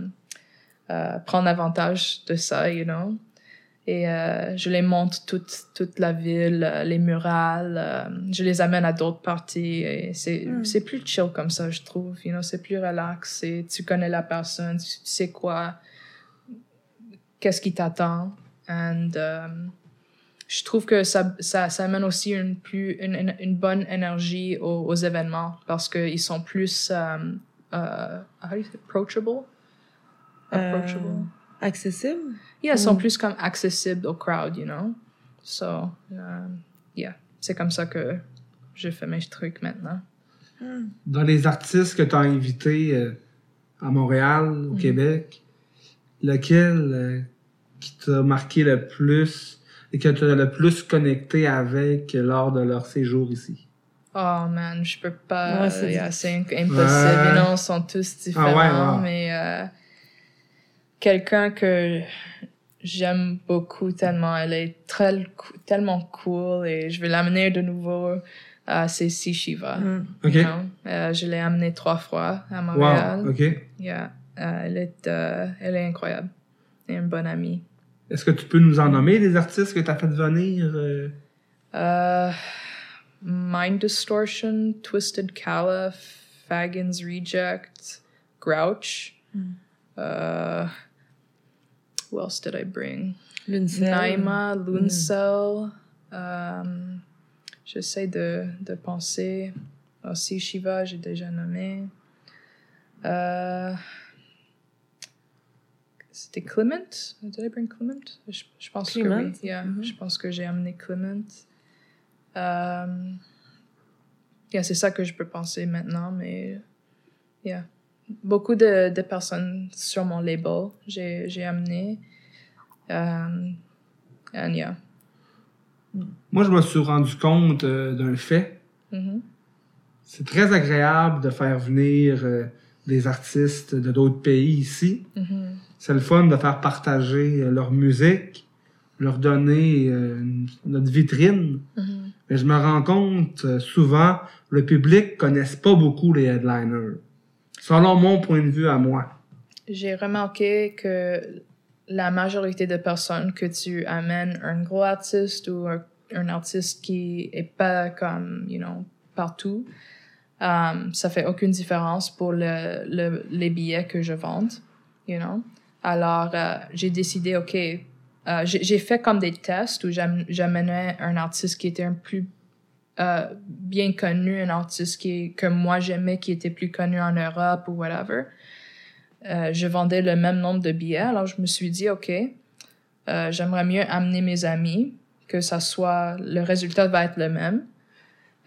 euh, prendre avantage de ça, you know. Et euh, je les montre toute, toute la ville, euh, les murales, euh, je les amène à d'autres parties. Et c'est Mm. c'est plus chill comme ça, je trouve. You know, c'est plus relax. et Tu connais la personne, tu sais quoi, qu'est-ce qui t'attend. And um, je trouve que ça, ça, ça amène aussi une, plus, une, une, bonne énergie aux, aux événements parce qu'ils sont plus um, uh, how do you say, approachable? Approachable. Accessible? Yeah, ils sont Mm. plus comme accessibles au crowd, you know? So, um, yeah, c'est comme ça que je fais mes trucs maintenant. Dans les artistes que tu as invités euh, à Montréal, au Québec, lequel euh, qui t'a marqué le plus et que tu as le plus connecté avec lors de leur séjour ici? Oh man, je peux pas. Ouais, c'est yeah, impossible. Ouais. You know, ils sont tous différents, Ah ouais, ouais. mais euh, quelqu'un que j'aime beaucoup tellement, elle est très, tellement cool et je vais l'amener de nouveau. euh, c'est Si Shiva. Mm. OK. you know? Euh, je l'ai amenée trois fois à Montréal. Wow, OK. Yeah, euh, elle, est, euh, elle est incroyable. Elle est une bonne amie. Est-ce que tu peux nous en nommer des artistes que tu as fait venir? Mind Distortion, Twisted Caliph, Fagins Reject, Grouch. Uh, who else did I bring? Naima, Luncel. Um, J'essaie de, de penser. Aussi Shiva, j'ai déjà nommé. Euh, C'était Clement? Did I bring Clement? Je, je pense Clement? que oui. Yeah, Mhm. Je pense que j'ai amené Clement. Um, yeah, c'est ça que je peux penser maintenant, mais yeah. Beaucoup de, de personnes sur mon label, j'ai j'ai amené. Um, and yeah. Moi, je me suis rendu compte euh, d'un fait. Mhm. C'est très agréable de faire venir euh, des artistes de d'autres pays ici. Mhm. C'est le fun de faire partager euh, leur musique, leur donner notre vitrine. Mhm. Mais je me rends compte, souvent, le public connaisse pas beaucoup les headliners. Selon mon point de vue à moi. J'ai remarqué que la majorité de personnes que tu amènes un gros artiste ou un un artiste qui est pas comme, you know, partout, um, ça fait aucune différence pour le, le, les billets que je vends, you know. Alors, euh, j'ai décidé, OK, euh, j'ai fait comme des tests où j'amenais un artiste qui était un plus bien connu, un artiste qui, que moi j'aimais, qui était plus connu en Europe ou whatever. Euh, je vendais le même nombre de billets, alors je me suis dit, OK, euh, j'aimerais mieux amener mes amis, que ça soit, le résultat va être le même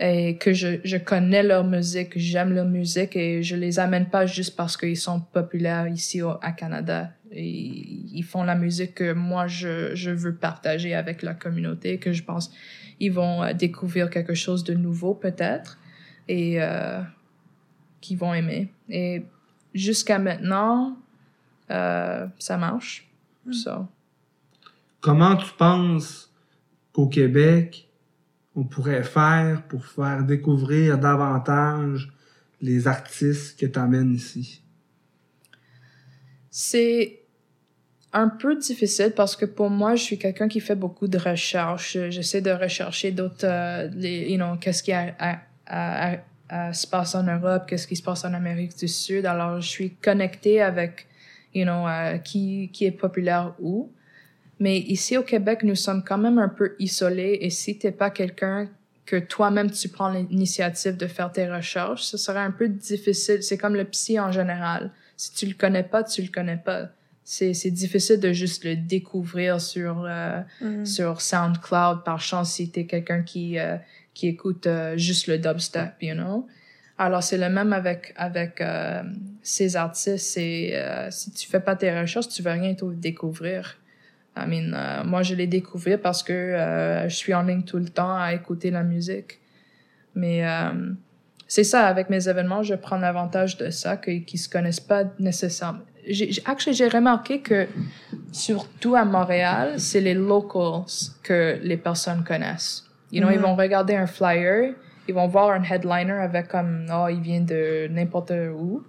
et que je, je connais leur musique, j'aime leur musique et je les amène pas juste parce qu'ils sont populaires ici au, à Canada. Et ils font la musique que moi je, je veux partager avec la communauté, que je pense ils vont euh, découvrir quelque chose de nouveau peut-être et euh, qu'ils vont aimer. Et jusqu'à maintenant, euh, ça marche. Hmm. So. Comment tu penses qu'au Québec, on pourrait faire pour faire découvrir davantage les artistes que tu amènes ici? C'est un peu difficile parce que pour moi, je suis quelqu'un qui fait beaucoup de recherches. J'essaie de rechercher d'autres, euh, les, you know, qu'est-ce qui a, a, se passe en Europe, qu'est-ce qui se passe en Amérique du Sud. Alors, je suis connectée avec, you know, euh, qui, qui est populaire où. Mais ici au Québec, nous sommes quand même un peu isolés et si t'es pas quelqu'un que toi-même tu prends l'initiative de faire tes recherches, ce serait un peu difficile. C'est comme le psy en général. Si tu le connais pas, tu le connais pas c'est c'est difficile de juste le découvrir sur euh, Mm. sur SoundCloud par chance si t'es quelqu'un qui euh, qui écoute euh, juste le dubstep you know? Alors c'est le même avec avec euh, ces artistes c'est euh, si tu fais pas tes recherches tu vas rien tout découvrir. I mean euh, moi je l'ai découvert parce que euh, je suis en ligne tout le temps à écouter la musique. Mais euh, c'est ça avec mes événements je prends l'avantage de ça qu'ils se connaissent pas nécessairement j'ai j'ai- remarqué que surtout à Montréal, c'est les locals que les personnes connaissent. You know, ils vont regarder un flyer, ils vont voir un headliner avec comme oh, il vient de n'importe où,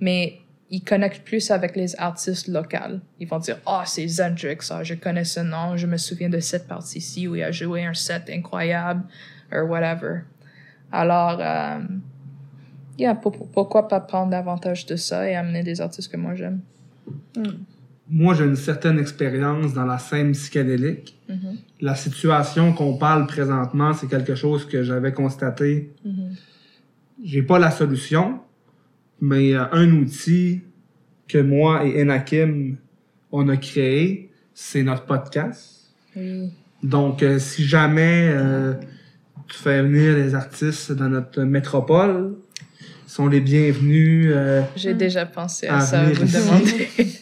mais ils connectent plus avec les artistes locaux. Ils vont dire oh, c'est Zendrix, ah, je connais ce nom, je me souviens de cette partie-ci où il a joué un set incroyable or whatever. Alors euh, Yeah, pour- pourquoi pas prendre davantage de ça et amener des artistes que moi j'aime. Moi, j'ai une certaine expérience dans la scène psychédélique. Mhm. La situation qu'on parle présentement, c'est quelque chose que j'avais constaté. Mhm. J'ai pas la solution, mais euh, un outil que moi et Enakim, on a créé, c'est notre podcast. Oui. Donc, euh, si jamais euh, tu fais venir des artistes dans notre métropole, sont les bienvenus. euh, J'ai déjà pensé à Ah, ça, vous demander. (laughs)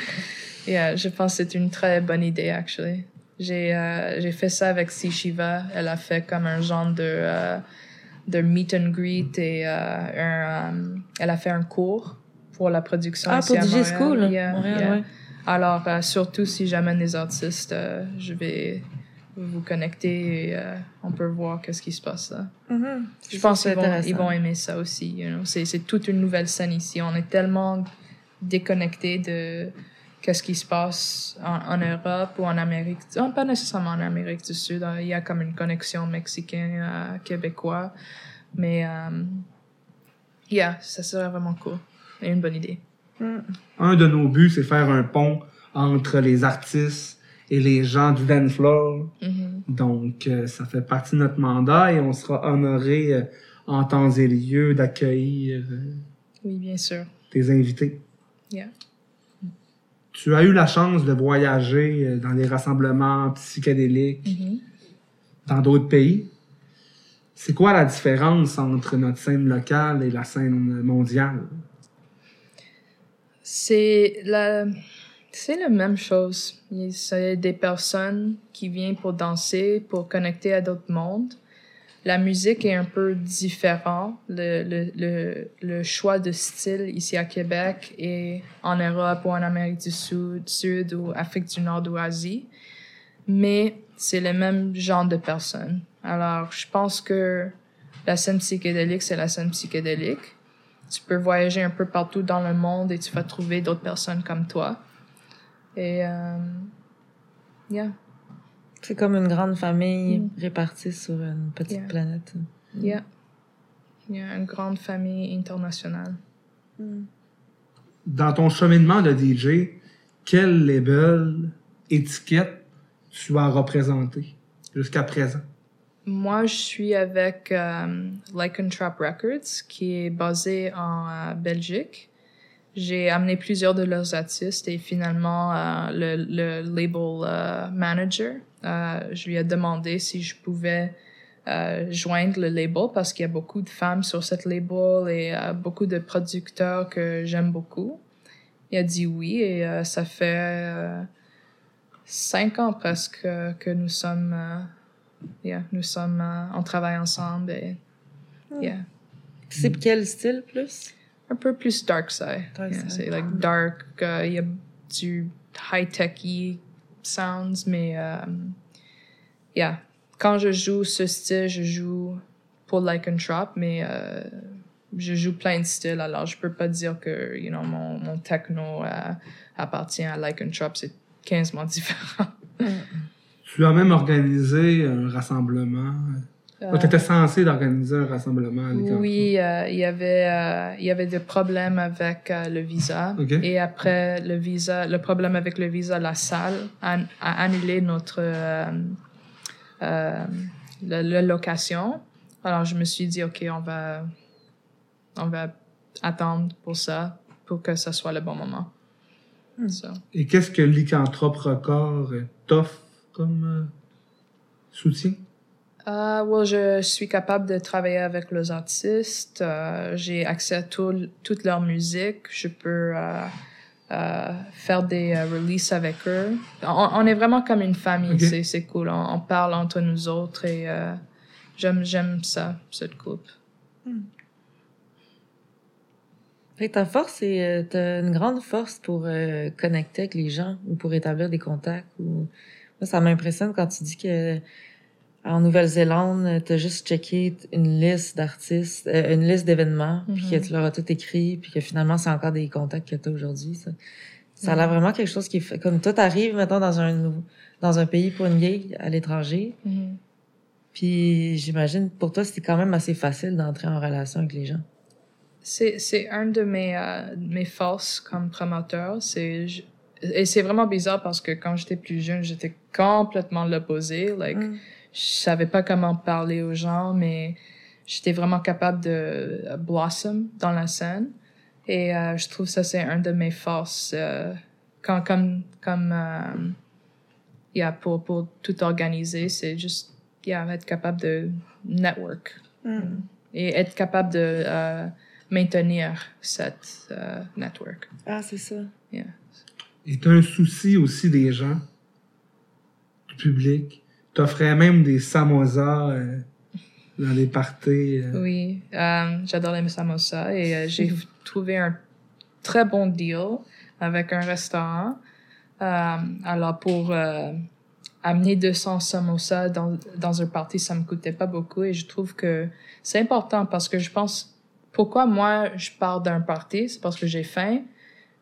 (laughs) yeah, je pense que c'est une très bonne idée, actually. J'ai euh, j'ai fait ça avec Si Shiva. Elle a fait comme un genre de, euh, de meet and greet et euh, un, elle a fait un cours pour la production Ah, ici pour à DJ Montréal. School? Yeah, Montréal, yeah. ouais. Alors, euh, surtout si j'amène des artistes, euh, je vais vous connecter et euh, on peut voir qu'est-ce qui se passe là. Je pense qu'ils vont, ils vont aimer ça aussi. You know? C'est toute une nouvelle scène ici. On est tellement déconnecté de qu'est-ce qui se passe en, en Europe ou en Amérique. oh, pas nécessairement en Amérique du Sud. hein. Il y a comme une connexion mexicaine euh. Mais, euh, yeah, ça serait vraiment cool. Et une bonne idée. un de nos buts, c'est faire un pont entre les artistes et les gens du dance floor. Mhm. Donc, euh, ça fait partie de notre mandat et on sera honoré euh, en temps et lieu d'accueillir euh, Oui, bien sûr. tes invités. Yeah. Tu as eu la chance de voyager dans des rassemblements psychédéliques Mhm. dans d'autres pays. C'est quoi la différence entre notre scène locale et la scène mondiale? C'est la, c'est la même chose. Il- C'est des personnes qui viennent pour danser, pour connecter à d'autres mondes. La musique est un peu différent. Le, le, le, le choix de style ici à Québec et en Europe ou en Amérique du Sud, Sud ou Afrique du Nord ou Asie. Mais c'est le même genre de personnes. Alors, je pense que la scène psychédélique, c'est la scène psychédélique tu peux voyager un peu partout dans le monde et tu vas trouver d'autres personnes comme toi. Et, euh, yeah. C'est comme une grande famille Mm. répartie sur une petite Yeah. planète. Yeah. Il y a une grande famille internationale. Dans ton cheminement de DJ, quel label, étiquette tu as représenté jusqu'à présent? Moi, je suis avec euh, Trap Records, qui est basé en euh, Belgique. J'ai amené plusieurs de leurs artistes et finalement, euh, le, le label euh, manager, euh, je lui ai demandé si je pouvais joindre le label parce qu'il y a beaucoup de femmes sur cette label et beaucoup de producteurs que j'aime beaucoup. Il a dit oui et ça fait cinq ans presque que- nous sommes, yeah, nous sommes, on travaille ensemble et yeah, C'est quel style plus? Un peu plus dark side. Dark Yeah, side. c'est like dark, euh, il y a du high techy sounds, mais euh, yeah, quand je joue ce style, je joue pour Like and Trap, mais euh, je joue plein de styles, alors je peux pas dire que you know, mon, mon techno euh, appartient à Like and Trap, c'est 15 mois (laughs) différent. Tu as même organisé un rassemblement. Tu étais censé d'organiser un rassemblement à l'école. Oui, euh, il y avait euh, il y avait des problèmes avec euh, le visa et après le visa, le problème avec le visa, la salle a, a annulé notre euh, euh, la, la location. Alors je me suis dit ok, on va on va attendre pour ça pour que ce soit le bon moment. Hmm. So, Et qu'est-ce que Lycanthrope Record euh, t'offre comme euh, soutien? Well, je suis capable de travailler avec les artistes. Euh, j'ai accès à tout, toute leur musique. Je peux euh, euh, faire des releases avec eux. On, on est vraiment comme une famille. C'est, c'est cool. On, on parle entre nous autres et j'aime, j'aime ça, cette groupe. Fait que ta force, c'est euh, t'as une grande force pour euh, connecter avec les gens ou pour établir des contacts. Ou... Moi, ça m'impressionne quand tu dis que en Nouvelle-Zélande, t'as juste checké une liste d'artistes, euh, une liste d'événements, puis Mhm. que tu leur as tout écrit, puis que finalement, c'est encore des contacts que t'as aujourd'hui. Ça, ça a l'air vraiment quelque chose qui fait... Comme toi, t'arrives, mettons, dans un, dans un pays pour une gig à l'étranger, puis j'imagine, pour toi, c'était quand même assez facile d'entrer en relation avec les gens. C'est, c'est un de mes, euh, mes forces comme promoteur. C'est, je- et c'est vraiment bizarre parce que quand j'étais plus jeune, j'étais complètement l'opposé. Like, Mm. Je savais pas comment parler aux gens, mais j'étais vraiment capable de blossom dans la scène. Et euh, je trouve ça c'est un de mes forces euh, quand comme comme euh, yeah, pour pour tout organiser, c'est juste yeah, être capable de network et être capable de euh, maintenir cette euh, network. Ah, c'est ça. Yeah. Et tu as un souci aussi des gens, du public? Tu offrais même des samosas euh, dans les parties. euh. Oui, euh, j'adore les samosas et j'ai trouvé un très bon deal avec un restaurant. Alors pour amener 200 samosas dans, dans un party, ça me coûtait pas beaucoup et je trouve que c'est important parce que je pense pourquoi moi je pars d'un party, c'est parce que j'ai faim.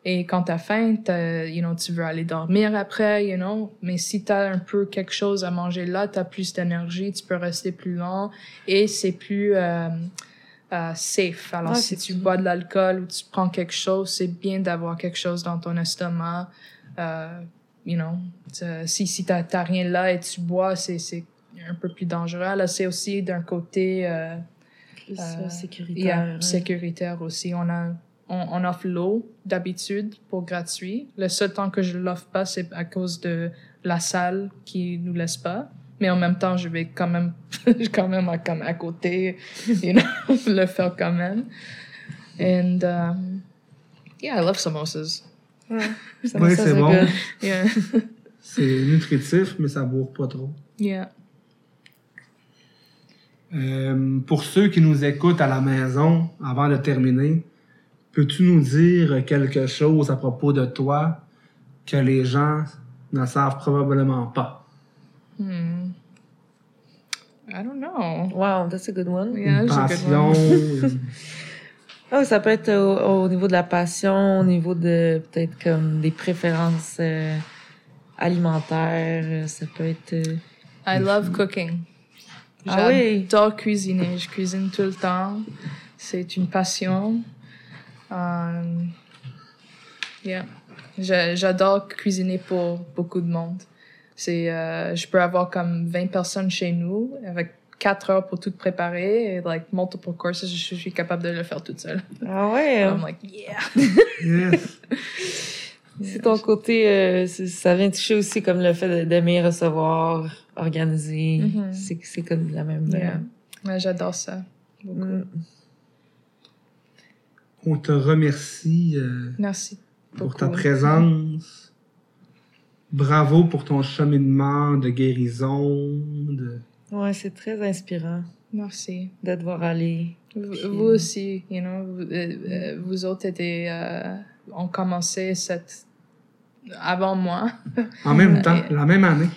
Et quand t'as faim, t'as, you know, tu veux aller dormir après, you know. Mais si t'as un peu quelque chose à manger là, t'as plus d'énergie, tu peux rester plus long et c'est plus euh, euh, safe. Alors, Ah, si tu bois de l'alcool ou tu prends quelque chose, c'est bien d'avoir quelque chose dans ton estomac. Euh, you know, si si t'as t'as rien là et tu bois, c'est c'est un peu plus dangereux. Là, c'est aussi d'un côté euh, Plus sécuritaire. yeah, sécuritaire aussi. On a on, on offre l'eau d'habitude pour gratuit. Le seul temps que je l'offre pas, c'est à cause de la salle qui nous laisse pas. Mais en même temps, je vais quand même, (laughs) quand même à, comme à côté, you know, (laughs) le faire quand même. And um, yeah, I love samosas. Ça, (laughs) c'est bon. Yeah, C'est nutritif, mais ça bourre pas trop. yeah. Euh, pour ceux qui nous écoutent à la maison, avant de terminer, peux-tu nous dire quelque chose à propos de toi que les gens ne savent probablement pas? Hmm. I don't know. Wow, that's a good one. Yeah, Une that's a good passion? one. Ah, (laughs) ça peut être au, au niveau de la passion, au niveau de peut-être comme des préférences euh, alimentaires. euh, Ça peut être. euh, I love cooking. Ah oui? J'adore cuisiner. Je cuisine tout le temps. C'est une passion. Um, yeah. Je- J'adore cuisiner pour beaucoup de monde. C'est, euh, je peux avoir comme 20 personnes chez nous avec 4 heures pour tout préparer et like multiple courses. Je, je suis capable de le faire toute seule. Ah ouais? I'm like, yeah. Yes. (laughs) C'est ton côté, euh, ça vient toucher aussi comme le fait d'aimer recevoir, organiser. Mhm. C'est c'est comme la même. Yeah. Ouais, j'adore ça. euh, mm. On te remercie euh, Merci. pour beaucoup. ta présence. Bravo pour ton cheminement de guérison. De... Ouais, c'est très inspirant Merci. de te voir aller. Vous, Puis- vous aussi, you know, vous, euh, euh, vous autres étiez, euh, ont commencé cette avant moi. En même (laughs) temps, la même année.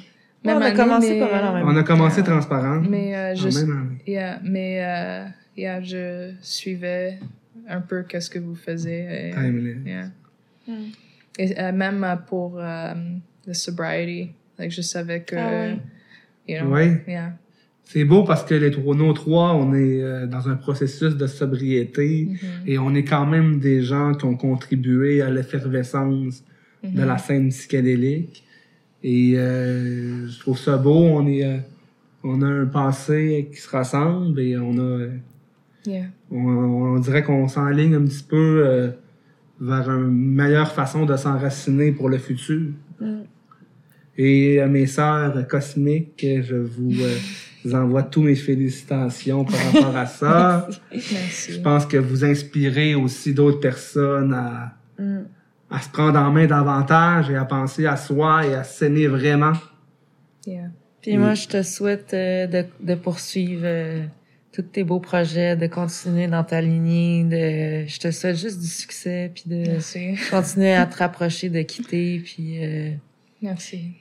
On a année, commencé mais- pas mal en même On a commencé transparent. Mais euh, en je, même année. yeah, mais euh, yeah, je suivais un peu qu'est-ce que vous faisiez. Et, Timeless. yeah. Mm. Et euh, même euh, pour euh, the sobriety, like, je savais que, Ah ouais. you know, Ouais. yeah. C'est beau parce que les trois, nos trois, on est euh, dans un processus de sobriété Mhm. et on est quand même des gens qui ont contribué à l'effervescence de la scène psychédélique. Et euh, je trouve ça beau. On est, euh, on a un passé qui se rassemble et on a, euh, Yeah. on, on dirait qu'on s'enligne un petit peu euh, vers une meilleure façon de s'enraciner pour le futur. Mm. Et à mes sœurs cosmiques, je vous euh, (laughs) envoie tous mes félicitations par rapport à ça. Je pense que vous inspirez aussi d'autres personnes à, Mm. à se prendre en main davantage et à penser à soi et à s'aimer vraiment. Yeah. Puis moi, je te souhaite euh, de, de poursuivre euh, tous tes beaux projets, de continuer dans ta lignée. De, je te souhaite juste du succès, puis de Merci. continuer à te rapprocher de quitter, puis euh, Merci.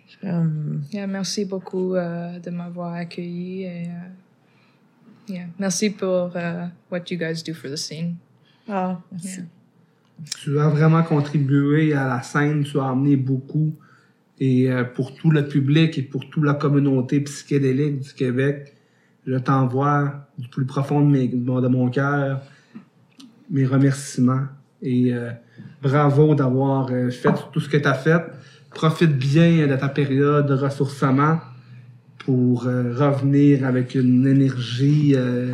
Yeah, merci beaucoup euh, de m'avoir accueilli et euh, yeah, merci pour euh, what you guys do for the scene. ah, merci. Yeah. Tu as vraiment contribué à la scène, tu as amené beaucoup. Et euh, pour tout le public et pour toute la communauté psychédélique du Québec, je t'envoie du plus profond de, mes- de mon- de mon cœur mes remerciements. Et euh, bravo d'avoir euh, fait tout ce que tu as fait. Profite bien de ta période de ressourcement pour euh, revenir avec une énergie euh,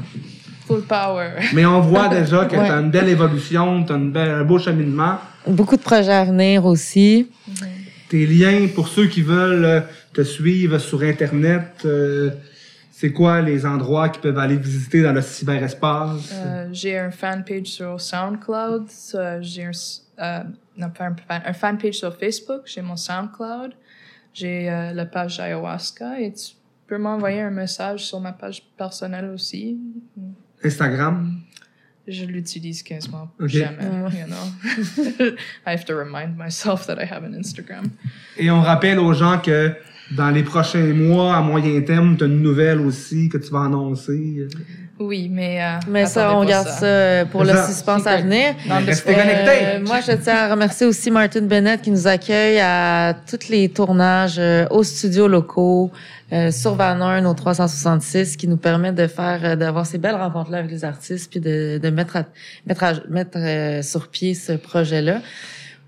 Full power. (laughs) mais on voit déjà que Ouais. tu as une belle évolution, tu as une belle- un beau cheminement. Beaucoup de projets à venir aussi. Tes liens, pour ceux qui veulent te suivre sur Internet, euh, c'est quoi les endroits qu'ils peuvent aller visiter dans le cyberespace? Euh, j'ai un fanpage sur SoundCloud. euh, j'ai un, euh, non, pas un, fan, un fanpage sur Facebook. J'ai mon SoundCloud. J'ai euh, la page ayahuasca et tu peux m'envoyer un message sur ma page personnelle aussi. Instagram? Je l'utilise quasiment Ok. jamais, Ouais. you know. (laughs) I have to remind myself that I have an Instagram. Et on rappelle aux gens que dans les prochains mois, à moyen terme, tu as une nouvelle aussi que tu vas annoncer? Oui, mais... euh, Mais ça, on garde ça, euh, pour le Ça. suspense à venir. Dans le- Restez Euh, connectés! moi, je tiens à remercier aussi Martin Bennett qui nous accueille à tous les tournages euh, aux studios locaux euh, sur Van Horn au 366 qui nous permet de faire euh, d'avoir ces belles rencontres là avec les artistes puis de, de mettre à, mettre à- mettre euh, sur pied ce projet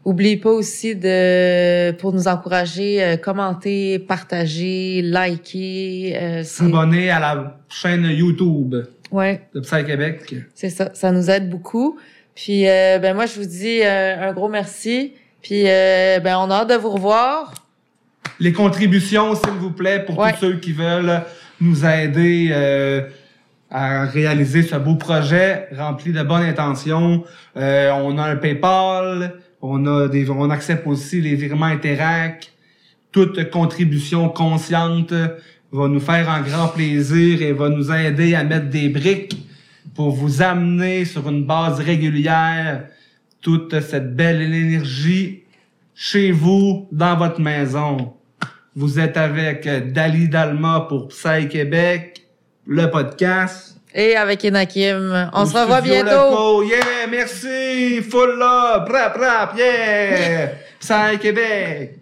là. Oubliez pas aussi de pour nous encourager euh, commenter, partager, liker euh, S'abonner à la chaîne YouTube ouais, de Psy Québec. c'est ça, ça nous aide beaucoup. Puis euh, ben moi je vous dis un gros merci. Puis ben on a hâte de vous revoir. Les contributions, s'il vous plaît, pour Ouais. tous ceux qui veulent nous aider à réaliser ce beau projet rempli de bonnes intentions. On a un PayPal, on a des, on accepte aussi les virements Interac. Toute contribution consciente va nous faire un grand plaisir et va nous aider à mettre des briques pour vous amener sur une base régulière toute cette belle énergie chez vous, dans votre maison. Vous êtes avec Dali Dalma pour Psy Québec, le podcast. Et avec Enakim, on Au se revoit bientôt. Yeah, merci. Full love. Rap, rap, yeah. (laughs) Psy Québec.